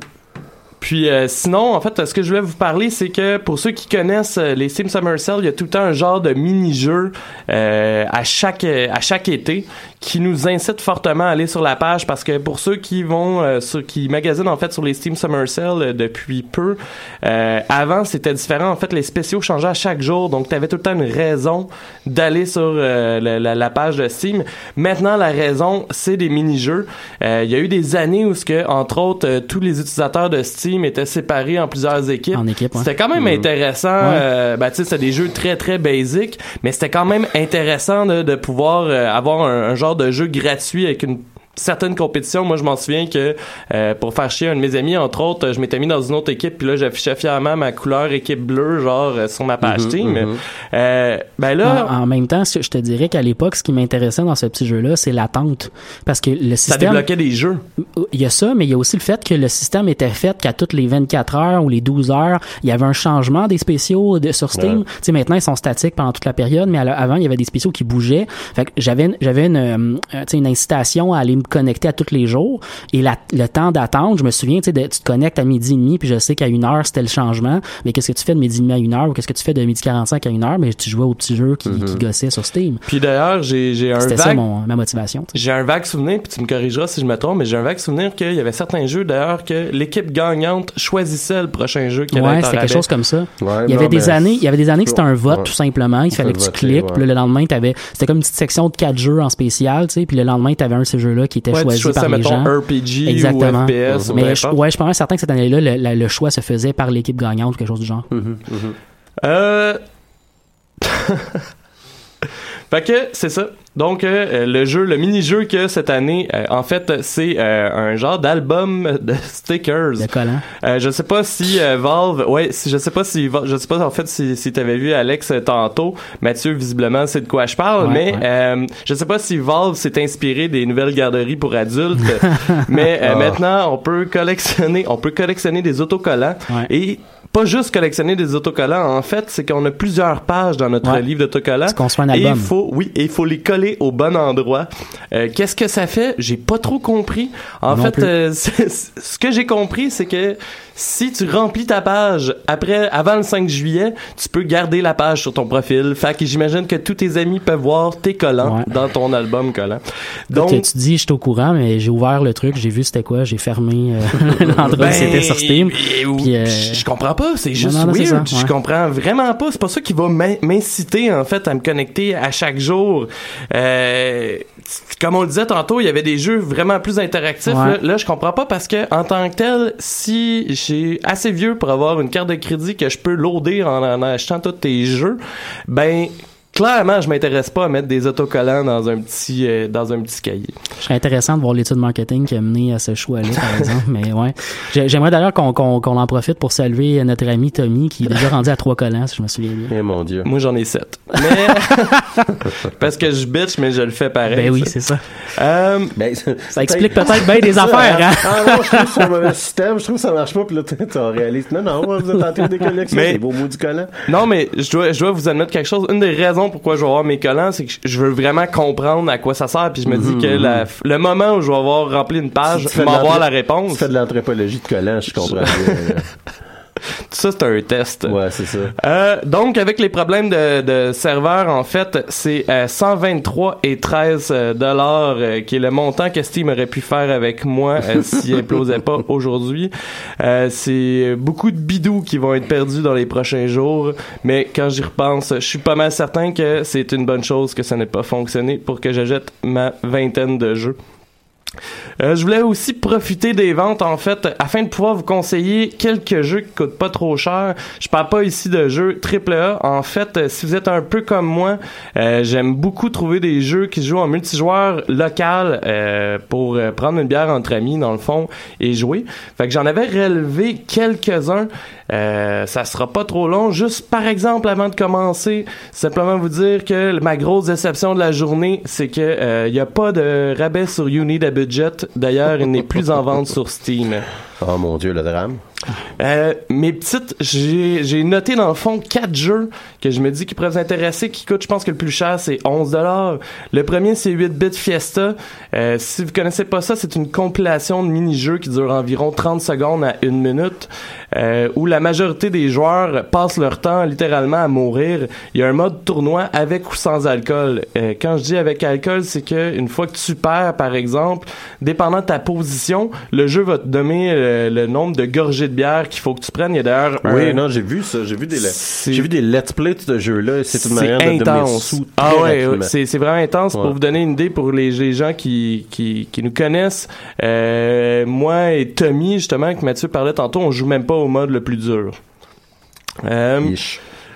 [SPEAKER 3] Puis euh, sinon, en fait, ce que je voulais vous parler, c'est que pour ceux qui connaissent euh, les Steam Summer Sale, il y a tout le temps un genre de mini-jeu euh, à chaque euh, à chaque été qui nous incite fortement à aller sur la page parce que pour ceux qui vont euh, sur, qui magasinent en fait sur les Steam Summer Sale euh, depuis peu, euh, avant c'était différent. En fait, les spéciaux changeaient à chaque jour, donc tu avais tout le temps une raison d'aller sur euh, la, la- page de Steam. Maintenant, la raison, c'est des mini-jeux. Euh, Il y a eu des années où ce que, entre autres, tous les utilisateurs de Steam étaient séparés en plusieurs équipes.
[SPEAKER 4] En équipe, ouais.
[SPEAKER 3] C'était quand même
[SPEAKER 4] Mhm.
[SPEAKER 3] intéressant.
[SPEAKER 4] Ouais.
[SPEAKER 3] Euh, ben, tu sais, c'était des jeux très, très basiques, mais c'était quand même intéressant de, de pouvoir avoir un, un genre de jeu gratuit avec une certaines compétitions, moi je m'en souviens que euh, pour faire chier un de mes amis, entre autres, je m'étais mis dans une autre équipe, puis là j'affichais fièrement ma couleur équipe bleue, genre euh, sur ma page
[SPEAKER 4] Mhm,
[SPEAKER 3] Steam.
[SPEAKER 4] mhm.
[SPEAKER 3] Euh, ben là,
[SPEAKER 4] En, en même temps, je te dirais qu'à l'époque, ce qui m'intéressait dans ce petit jeu-là, c'est l'attente. Parce que le
[SPEAKER 3] ça
[SPEAKER 4] système.
[SPEAKER 3] débloquait des jeux.
[SPEAKER 4] Il y a ça, mais il y a aussi le fait que le système était fait qu'à toutes les 24 heures ou les 12 heures, il y avait un changement des spéciaux de, sur Steam.
[SPEAKER 2] Ouais.
[SPEAKER 4] Tu sais, maintenant, ils sont statiques pendant toute la période, mais la- avant, il y avait des spéciaux qui bougeaient. Fait que j'avais, j'avais une, euh, tu sais, une incitation à aller me connecter à tous les jours. Et la- le temps d'attente, je me souviens, tu sais, de- tu te connectes à midi et demi, puis je sais qu'à une heure, c'était le changement. Mais qu'est-ce que tu fais de midi et demi à une heure ou qu'est-ce que tu fais de midi 45 à une heure? Mais tu jouais au petit jeu qui, qui gossait sur Steam.
[SPEAKER 3] Puis d'ailleurs, j'ai j'ai un
[SPEAKER 4] C'était ça mon, ma motivation.
[SPEAKER 3] J'ai un vague souvenir, puis tu me corrigeras si je me trompe, mais j'ai un vague souvenir qu'il y avait certains jeux d'ailleurs que l'équipe gagnante choisissait le prochain jeu qui allait
[SPEAKER 4] Ouais, c'était quelque
[SPEAKER 3] rabais.
[SPEAKER 4] chose comme ça.
[SPEAKER 2] Ouais,
[SPEAKER 4] il y
[SPEAKER 2] non,
[SPEAKER 4] avait des
[SPEAKER 2] mais
[SPEAKER 4] années, il y avait des années que c'était un vote
[SPEAKER 2] Ouais.
[SPEAKER 4] tout simplement. Il fallait que tu
[SPEAKER 2] voter,
[SPEAKER 4] cliques.
[SPEAKER 2] ouais.
[SPEAKER 4] Puis là, le lendemain, t'avais, c'était comme une petite section de quatre jeux en spécial, tu sais. Puis le lendemain, t'avais un de ces jeux-là qui était
[SPEAKER 3] Ouais,
[SPEAKER 4] choisi par les
[SPEAKER 3] mettons,
[SPEAKER 4] gens.
[SPEAKER 3] RPG
[SPEAKER 4] Exactement.
[SPEAKER 3] ou FPS peu
[SPEAKER 4] Mais je, ouais, je suis pas mal certain que cette année-là, le, choix se faisait par l'équipe gagnante ou quelque chose du genre.
[SPEAKER 3] Euh... fait que c'est ça. Donc euh, le jeu, le mini-jeu que cette année, euh, en fait, c'est euh, un genre d'album de stickers.
[SPEAKER 4] De collants.
[SPEAKER 3] Euh, je sais pas si euh, Valve, ouais, si, je sais pas si, je sais pas en fait si, si t'avais vu Alex tantôt, Mathieu visiblement c'est de quoi je parle,
[SPEAKER 4] Ouais,
[SPEAKER 3] mais
[SPEAKER 4] ouais.
[SPEAKER 3] euh, je sais pas si Valve s'est inspiré des nouvelles garderies pour adultes, mais euh,
[SPEAKER 2] Ah.
[SPEAKER 3] maintenant on peut collectionner, on peut collectionner des autocollants
[SPEAKER 4] Ouais.
[SPEAKER 3] et pas juste collectionner des autocollants. En fait, c'est qu'on a plusieurs pages dans notre
[SPEAKER 4] Ouais.
[SPEAKER 3] livre d'autocollants.
[SPEAKER 4] Un
[SPEAKER 3] Et
[SPEAKER 4] album.
[SPEAKER 3] il faut, oui, et il faut les coller au bon endroit. Euh, Qu'est-ce que ça fait? J'ai pas trop compris. En
[SPEAKER 4] Non
[SPEAKER 3] fait, euh, ce que j'ai compris, c'est que si tu remplis ta page après, avant le 5 juillet, tu peux garder la page sur ton profil. Fait que j'imagine que tous tes amis peuvent voir tes collants
[SPEAKER 4] Ouais.
[SPEAKER 3] dans ton album collant.
[SPEAKER 4] Donc,
[SPEAKER 3] Donc,
[SPEAKER 4] tu dis, je suis au courant, mais j'ai ouvert le truc, j'ai vu c'était quoi, j'ai fermé euh, l'endroit où c'était sur Steam.
[SPEAKER 3] et- ou-
[SPEAKER 4] Puis,
[SPEAKER 3] je comprends pas, c'est juste
[SPEAKER 4] non, non, c'est
[SPEAKER 3] weird.
[SPEAKER 4] ça, ouais.
[SPEAKER 3] Je comprends vraiment pas. C'est pas ça qui va m'in- m'inciter en fait à me connecter à chaque jour. Euh, comme on le disait tantôt, il y avait des jeux vraiment plus interactifs.
[SPEAKER 4] Ouais.
[SPEAKER 3] Là, là, je comprends pas parce que en tant que tel, si j'ai assez vieux pour avoir une carte de crédit que je peux loader en, en achetant tous tes jeux, ben clairement, je m'intéresse pas à mettre des autocollants dans un petit euh, dans un petit cahier.
[SPEAKER 4] Je serais intéressant de voir l'étude marketing qui a mené à ce choix-là, par exemple. Mais ouais. J'ai- J'aimerais d'ailleurs qu'on qu'on qu'on en profite pour saluer notre ami Tommy, qui est déjà rendu à trois collants, si je me souviens bien.
[SPEAKER 2] Eh mon Dieu.
[SPEAKER 3] Moi, j'en ai sept. Mais parce que je bitch, mais je le fais pareil.
[SPEAKER 4] Ben oui,
[SPEAKER 3] ça.
[SPEAKER 4] c'est ça.
[SPEAKER 3] Euh,
[SPEAKER 2] Ben,
[SPEAKER 4] Ça explique peut-être bien des affaires, hein?
[SPEAKER 2] Ah non, je trouve que c'est un mauvais système, je trouve que ça marche pas, puis là, tu réalises. Non, non, vous êtes en train de décollectionner
[SPEAKER 3] Mais-
[SPEAKER 2] les beaux mots du collant.
[SPEAKER 3] Non, mais je dois, je dois vous admettre quelque chose. Une des raisons pourquoi je vais avoir mes collants, c'est que je veux vraiment comprendre à quoi ça sert. Puis je me dis que la- le moment où je vais avoir rempli une page,
[SPEAKER 2] Tu
[SPEAKER 3] je vais avoir la
[SPEAKER 2] Tu
[SPEAKER 3] réponse.
[SPEAKER 2] fais de l'anthropologie de collant, je comprends
[SPEAKER 3] ça, c'est un test.
[SPEAKER 2] Ouais, c'est ça.
[SPEAKER 3] Euh, donc, avec les problèmes de, de serveur, en fait, c'est euh, 123 et 13 euh, dollars euh, qui est le montant que Steam aurait pu faire avec moi euh, s'il implosait pas aujourd'hui. Euh, c'est beaucoup de bidous qui vont être perdus dans les prochains jours, mais quand j'y repense, je suis pas mal certain que c'est une bonne chose que ça n'ait pas fonctionné pour que j'achète ma vingtaine de jeux. Euh, je voulais aussi profiter des ventes en fait afin de pouvoir vous conseiller quelques jeux qui coûtent pas trop cher. Je parle pas ici de jeux AAA. En fait, euh, si vous êtes un peu comme moi, euh, j'aime beaucoup trouver des jeux qui jouent en multijoueur local euh, pour euh, prendre une bière entre amis dans le fond et jouer. Fait que j'en avais relevé quelques-uns. Euh, ça sera pas trop long. Juste par exemple avant de commencer, simplement vous dire que ma grosse déception de la journée, c'est que il y a pas de rabais sur You Need a Budget. D'ailleurs, il n'est plus en vente sur Steam.
[SPEAKER 2] Oh mon Dieu, le drame.
[SPEAKER 3] Euh, mes petites, j'ai noté dans le fond quatre jeux que je me dis qui pourraient vous intéresser, qui coûtent, je pense que le plus cher, c'est 11 dollars. Le premier, c'est 8-bit Fiesta. Euh, si vous connaissez pas ça, c'est une compilation de mini-jeux qui dure environ 30 secondes à une minute, euh, où la majorité des joueurs passent leur temps littéralement à mourir. Il y a un mode tournoi avec ou sans alcool. Euh, quand je dis avec alcool, c'est que une fois que tu perds, par exemple, dépendant de ta position, le jeu va te donner euh, le nombre de gorgées de bière qu'il faut que tu prennes. Il y a d'ailleurs un-
[SPEAKER 2] Oui, non, j'ai vu ça. J'ai vu des, j'ai vu des let's play de ce jeu-là. C'est une manière
[SPEAKER 3] intense. Ah ouais, c'est c'est vraiment intense.
[SPEAKER 2] Ouais.
[SPEAKER 3] Pour vous donner une idée, pour les, les gens qui, qui, qui nous connaissent, euh, moi et Tommy, justement, que Mathieu parlait tantôt, on joue même pas au mode le plus dur. Euh,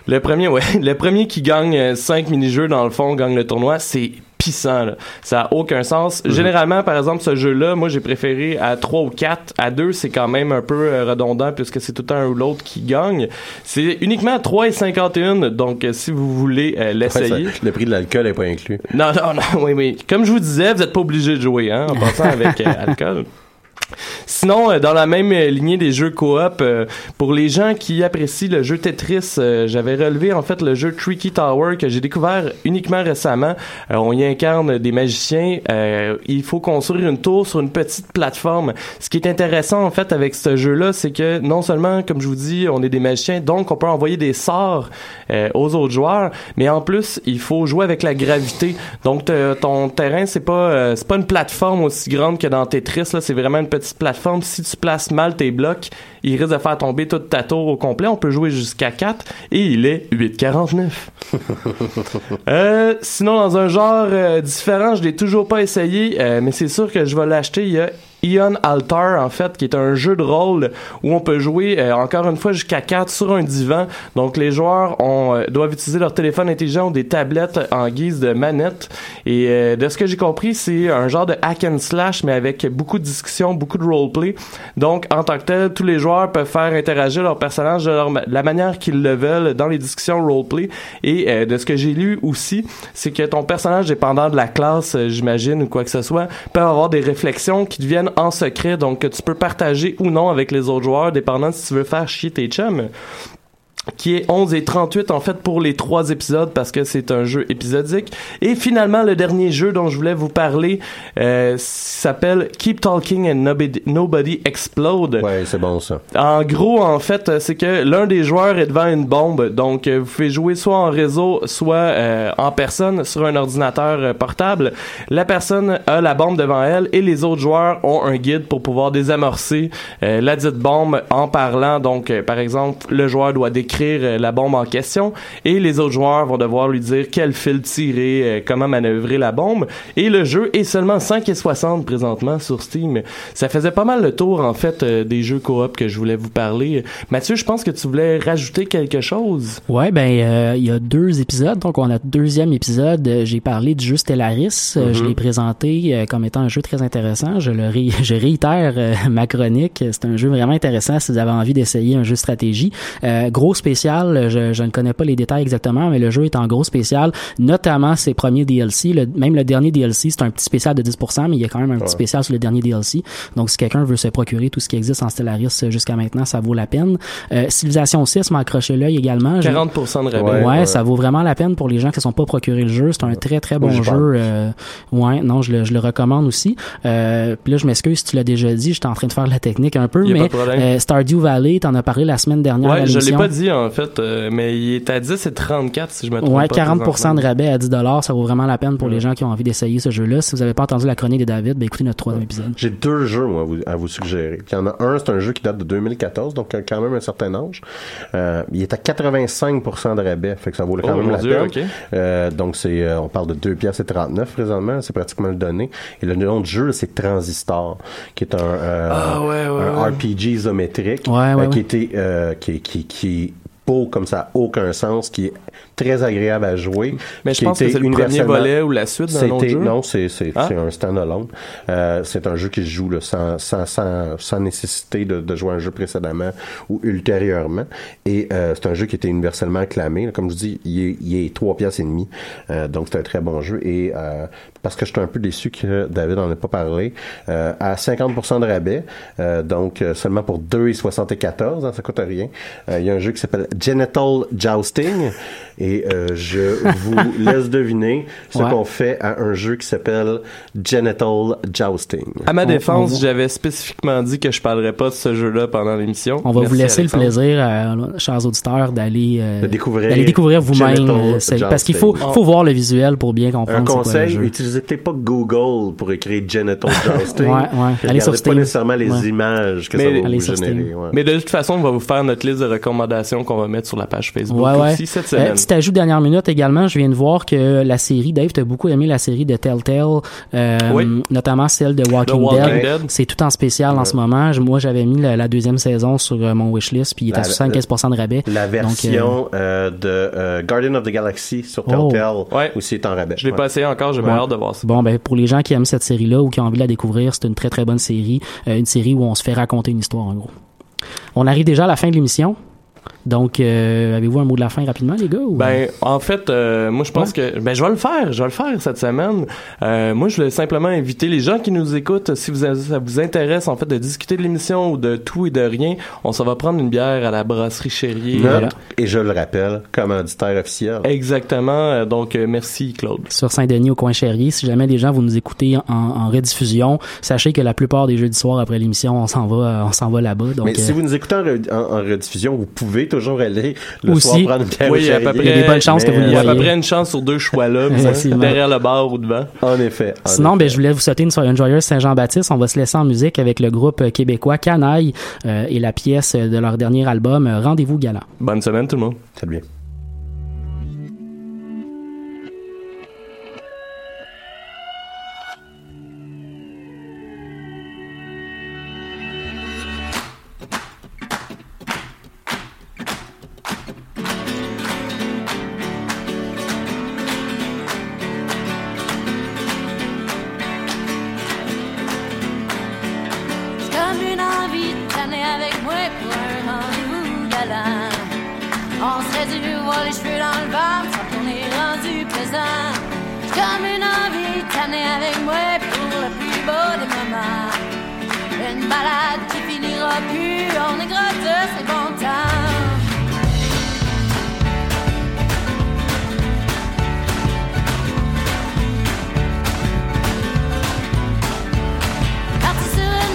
[SPEAKER 3] le premier, ouais, le premier qui gagne 5 mini-jeux dans le fond gagne le tournoi, c'est pissant, là. Ça a aucun sens.
[SPEAKER 2] Mhm.
[SPEAKER 3] Généralement, par exemple, ce jeu-là, moi, j'ai préféré à 3 ou 4. À 2, c'est quand même un peu euh, redondant puisque c'est tout un ou l'autre qui gagne. C'est uniquement à 3 et 51. Donc, euh, si vous voulez euh, l'essayer.
[SPEAKER 2] le prix de l'alcool n'est pas inclus.
[SPEAKER 3] Non, non, non, oui, oui. Comme je vous disais, vous n'êtes pas obligé de jouer, hein, en passant avec alcool. Sinon, euh, dans la même euh, lignée des jeux coop, euh, pour les gens qui apprécient le jeu Tetris, j'avais relevé en fait le jeu Tricky Tower que j'ai découvert uniquement récemment. On y incarne des magiciens. Il faut construire une tour sur une petite plateforme. Ce qui est intéressant en fait avec ce jeu-là, c'est que non seulement, comme je vous dis, on est des magiciens, donc on peut envoyer des sorts aux autres joueurs, mais en plus, il faut jouer avec la gravité. Donc ton terrain, c'est pas c'est pas une plateforme aussi grande que dans Tetris là, c'est vraiment une petite plateforme. Si tu places mal tes blocs, il risque de faire tomber toute ta tour au complet. On peut jouer jusqu'à 4 et il est 8,49. Euh, sinon, dans un genre euh, différent, je l'ai toujours pas essayé, euh, mais c'est sûr que je vais l'acheter. Il y a Ion Altar, en fait, qui est un jeu de rôle où on peut jouer, euh, encore une fois, jusqu'à 4 sur un divan. Donc, les joueurs ont, euh, doivent utiliser leur téléphone intelligent ou des tablettes en guise de manette. Et euh, de ce que j'ai compris, c'est un genre de hack and slash, mais avec beaucoup de discussions, beaucoup de roleplay. Donc, en tant que tel, tous les joueurs peuvent faire interagir leur personnage de, leur ma- la manière qu'ils le veulent dans les discussions roleplay. Et euh, de ce que j'ai lu aussi, c'est que ton personnage, dépendant de la classe, euh, j'imagine, ou quoi que ce soit, peut avoir des réflexions qui deviennent en secret, donc que tu peux partager ou non avec les autres joueurs, dépendant si tu veux faire chier tes chums qui est 11 et 38 en fait pour les trois épisodes parce que c'est un jeu épisodique et finalement le dernier jeu dont je voulais vous parler euh, s'appelle Keep Talking and Nobody, Nobody Explode
[SPEAKER 2] Ouais, c'est bon ça.
[SPEAKER 3] en gros, en fait, c'est que l'un des joueurs est devant une bombe. Donc, euh, vous pouvez jouer soit en réseau, soit euh, en personne sur un ordinateur euh, portable. La personne a la bombe devant elle et les autres joueurs ont un guide pour pouvoir désamorcer euh, la dite bombe en parlant. Donc, par exemple, le joueur doit décrire euh, la bombe en question et les autres joueurs vont devoir lui dire quel fil tirer, euh, comment manœuvrer la bombe. Et le jeu est seulement 5,60 présentement sur Steam. Ça faisait pas mal le tour, en fait, euh, des jeux coop que je voulais vous parler. Mathieu, je pense que tu voulais rajouter quelque chose.
[SPEAKER 4] Ouais, ben euh, il y a deux épisodes. Donc on a deuxième épisode. euh, J'ai parlé du jeu Stellaris. Euh, Je
[SPEAKER 3] Mhm.
[SPEAKER 4] l'ai présenté euh, comme étant un jeu très intéressant. Je le ré- je réitère euh, ma chronique. C'est un jeu vraiment intéressant si vous avez envie d'essayer un jeu de stratégie. Euh, gros spécial. Je, je ne connais pas les détails exactement, mais le jeu est en gros spécial, notamment ses premiers DLC. Le- même le dernier DLC, c'est un petit spécial de 10%, mais il y a quand même un petit spécial sur le dernier DLC. Donc si quelqu'un veut se procurer tout ce qui existe en Stellaris euh, jusqu'à maintenant, ça vaut la peine. Euh, Civilization 6 m'a accroché l'œil également. J'ai-
[SPEAKER 3] 40% de rabais.
[SPEAKER 4] Ouais,
[SPEAKER 2] Ouais, ouais.
[SPEAKER 4] ça vaut vraiment la peine pour les gens qui ne sont pas procurés le jeu. C'est un très très bon jeu. Euh, ouais, non, je le, je le recommande aussi. Euh, Puis là, je m'excuse si tu l'as déjà dit. J'étais en train de faire de la technique un peu, mais euh, Stardew Valley, t'en as parlé la semaine dernière. à
[SPEAKER 3] Ouais, je l'ai pas dit en fait, euh, mais il est à 10 et 34 si je me trompe
[SPEAKER 4] Ouais,
[SPEAKER 3] pas.
[SPEAKER 4] 40%
[SPEAKER 3] présentement.
[SPEAKER 4] de rabais à 10 ça vaut vraiment la peine pour les gens qui ont envie d'essayer ce jeu-là. Si vous n'avez pas entendu la chronique de David, ben écoutez notre troisième épisode.
[SPEAKER 2] J'ai deux jeux moi, à, vous, à vous suggérer. Il y en a un, c'est un jeu qui date de 2014, donc a quand même un certain âge. Euh, il est à 85% de rabais, fait que ça vaut quand
[SPEAKER 3] Oh,
[SPEAKER 2] même la
[SPEAKER 3] Dieu,
[SPEAKER 2] peine. Euh, donc c'est, euh, on parle de 2 pièces et 39 présentement, c'est pratiquement le donné. Et le nom du jeu, c'est Transistor, qui est un, euh,
[SPEAKER 3] Ah, ouais, ouais,
[SPEAKER 2] un
[SPEAKER 3] ouais.
[SPEAKER 2] RPG isométrique,
[SPEAKER 4] Ouais, ouais,
[SPEAKER 2] euh,
[SPEAKER 4] ouais.
[SPEAKER 2] qui était, euh, qui, qui, qui beau comme ça, aucun sens, qui est très agréable à jouer.
[SPEAKER 3] Mais je pense que c'est le premier volet ou la suite d'un autre jeu?
[SPEAKER 2] non, c'est c'est
[SPEAKER 3] Ah.
[SPEAKER 2] un standalone. Euh, c'est un jeu qui se joue là, sans, sans, sans, sans nécessité de, de jouer un jeu précédemment ou ultérieurement. Et euh, c'est un jeu qui était universellement acclamé. là. Comme je dis, il est, il est trois pièces et demie. Euh, donc c'est un très bon jeu. Et euh, parce que je suis un peu déçu que David en ait pas parlé, euh, à 50% de rabais, euh, donc seulement pour 2,74, hein, ça coûte rien. Euh, Il y a un jeu qui s'appelle Genital Jousting. Et euh, je vous laisse deviner ce
[SPEAKER 4] Ouais.
[SPEAKER 2] qu'on fait à un jeu qui s'appelle Genital Jousting.
[SPEAKER 3] À ma défense, j'avais spécifiquement dit que je parlerais pas de ce jeu-là pendant l'émission.
[SPEAKER 4] On va
[SPEAKER 3] Merci,
[SPEAKER 4] vous laisser le plaisir, chers auditeurs, d'aller euh,
[SPEAKER 2] De découvrir
[SPEAKER 4] découvrir vous-même. Euh, parce qu'il faut, faut voir le visuel pour bien
[SPEAKER 2] Un
[SPEAKER 4] comprendre le
[SPEAKER 2] conseil,
[SPEAKER 4] jeu.
[SPEAKER 2] utilisez peut-être pas Google pour écrire Genital Jousting.
[SPEAKER 4] Ouais, ouais.
[SPEAKER 2] Regardez
[SPEAKER 4] Allez sur
[SPEAKER 2] pas
[SPEAKER 4] Steam.
[SPEAKER 2] nécessairement les
[SPEAKER 4] Ouais.
[SPEAKER 2] images que
[SPEAKER 3] Mais-
[SPEAKER 2] ça va vous générer. Ouais.
[SPEAKER 3] Mais de toute façon, on va vous faire notre liste de recommandations qu'on va mettre sur la page Facebook
[SPEAKER 4] Ouais, ouais.
[SPEAKER 3] aussi cette
[SPEAKER 4] Euh,
[SPEAKER 3] semaine.
[SPEAKER 4] Petit ajout dernière minute également, je viens de voir que la série, Dave, t'as beaucoup aimé la série de Telltale, euh,
[SPEAKER 3] Oui.
[SPEAKER 4] notamment celle de Walking,
[SPEAKER 3] Walking
[SPEAKER 4] Dead.
[SPEAKER 3] Dead.
[SPEAKER 4] C'est tout en spécial en ce moment. Je- Moi, j'avais mis la, la deuxième saison sur euh, mon wishlist, puis il est à
[SPEAKER 2] La-
[SPEAKER 4] 75% de rabais.
[SPEAKER 2] La
[SPEAKER 4] Donc, euh,
[SPEAKER 2] version euh, de euh, Guardian of the Galaxy sur
[SPEAKER 4] Oh.
[SPEAKER 2] Telltale
[SPEAKER 3] Ouais.
[SPEAKER 2] aussi est en rabais.
[SPEAKER 3] Je l'ai
[SPEAKER 2] Ouais.
[SPEAKER 3] pas essayé encore, j'ai hâte de voir ça.
[SPEAKER 4] Bon, ben pour les gens qui aiment cette série-là ou qui ont envie de la découvrir, c'est une très très bonne série. Euh, une série où on se fait raconter une histoire, en gros. On arrive déjà à la fin de l'émission. Donc, euh, avez-vous un mot de la fin rapidement, les gars? ou-
[SPEAKER 3] Ben, en fait, euh, moi, je pense que, ben, je vais le faire, je vais le faire cette semaine. Euh, moi, je voulais simplement inviter les gens qui nous écoutent, si vous, ça vous intéresse, en fait, de discuter de l'émission ou de tout et de rien, on s'en va prendre une bière à la brasserie
[SPEAKER 4] Voilà.
[SPEAKER 2] et je le rappelle, commanditaire officiel.
[SPEAKER 3] Exactement. euh, Donc, euh, merci, Claude.
[SPEAKER 4] sur Saint-Denis au coin Chéri. Si jamais les gens vous nous écoutez en, en rediffusion, sachez que la plupart des jeudis soirs après l'émission, on s'en va, on s'en va là-bas. Donc,
[SPEAKER 2] Mais si
[SPEAKER 4] euh,
[SPEAKER 2] vous nous écoutez en, re- en- en rediffusion, vous pouvez toujours aller le
[SPEAKER 4] Aussi.
[SPEAKER 2] soir prendre une bière
[SPEAKER 3] Oui, à peu près.
[SPEAKER 4] Il y a des bonnes chances que vous
[SPEAKER 3] Il y a à peu près une chance sur deux choix là, derrière le bar ou devant.
[SPEAKER 2] En effet. en
[SPEAKER 4] Sinon,
[SPEAKER 2] effet.
[SPEAKER 4] ben, je voulais vous souhaiter une, une joyeuse Saint-Jean-Baptiste. On va se laisser en musique avec le groupe québécois Canaille euh, et la pièce de leur dernier album Rendez-vous galant.
[SPEAKER 3] Bonne semaine, tout le monde.
[SPEAKER 2] Très
[SPEAKER 8] perdu, voir les cheveux dans le vent, sans qu'on est rendu présent. Comme une envie tannée avec moi pour le plus beau des moments. Une balade qui finira plus, on est gratteux, c'est bon temps.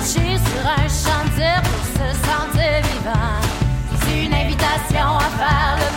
[SPEAKER 8] sur un chantier pour se sentir vivant. C'est une invitation à faire le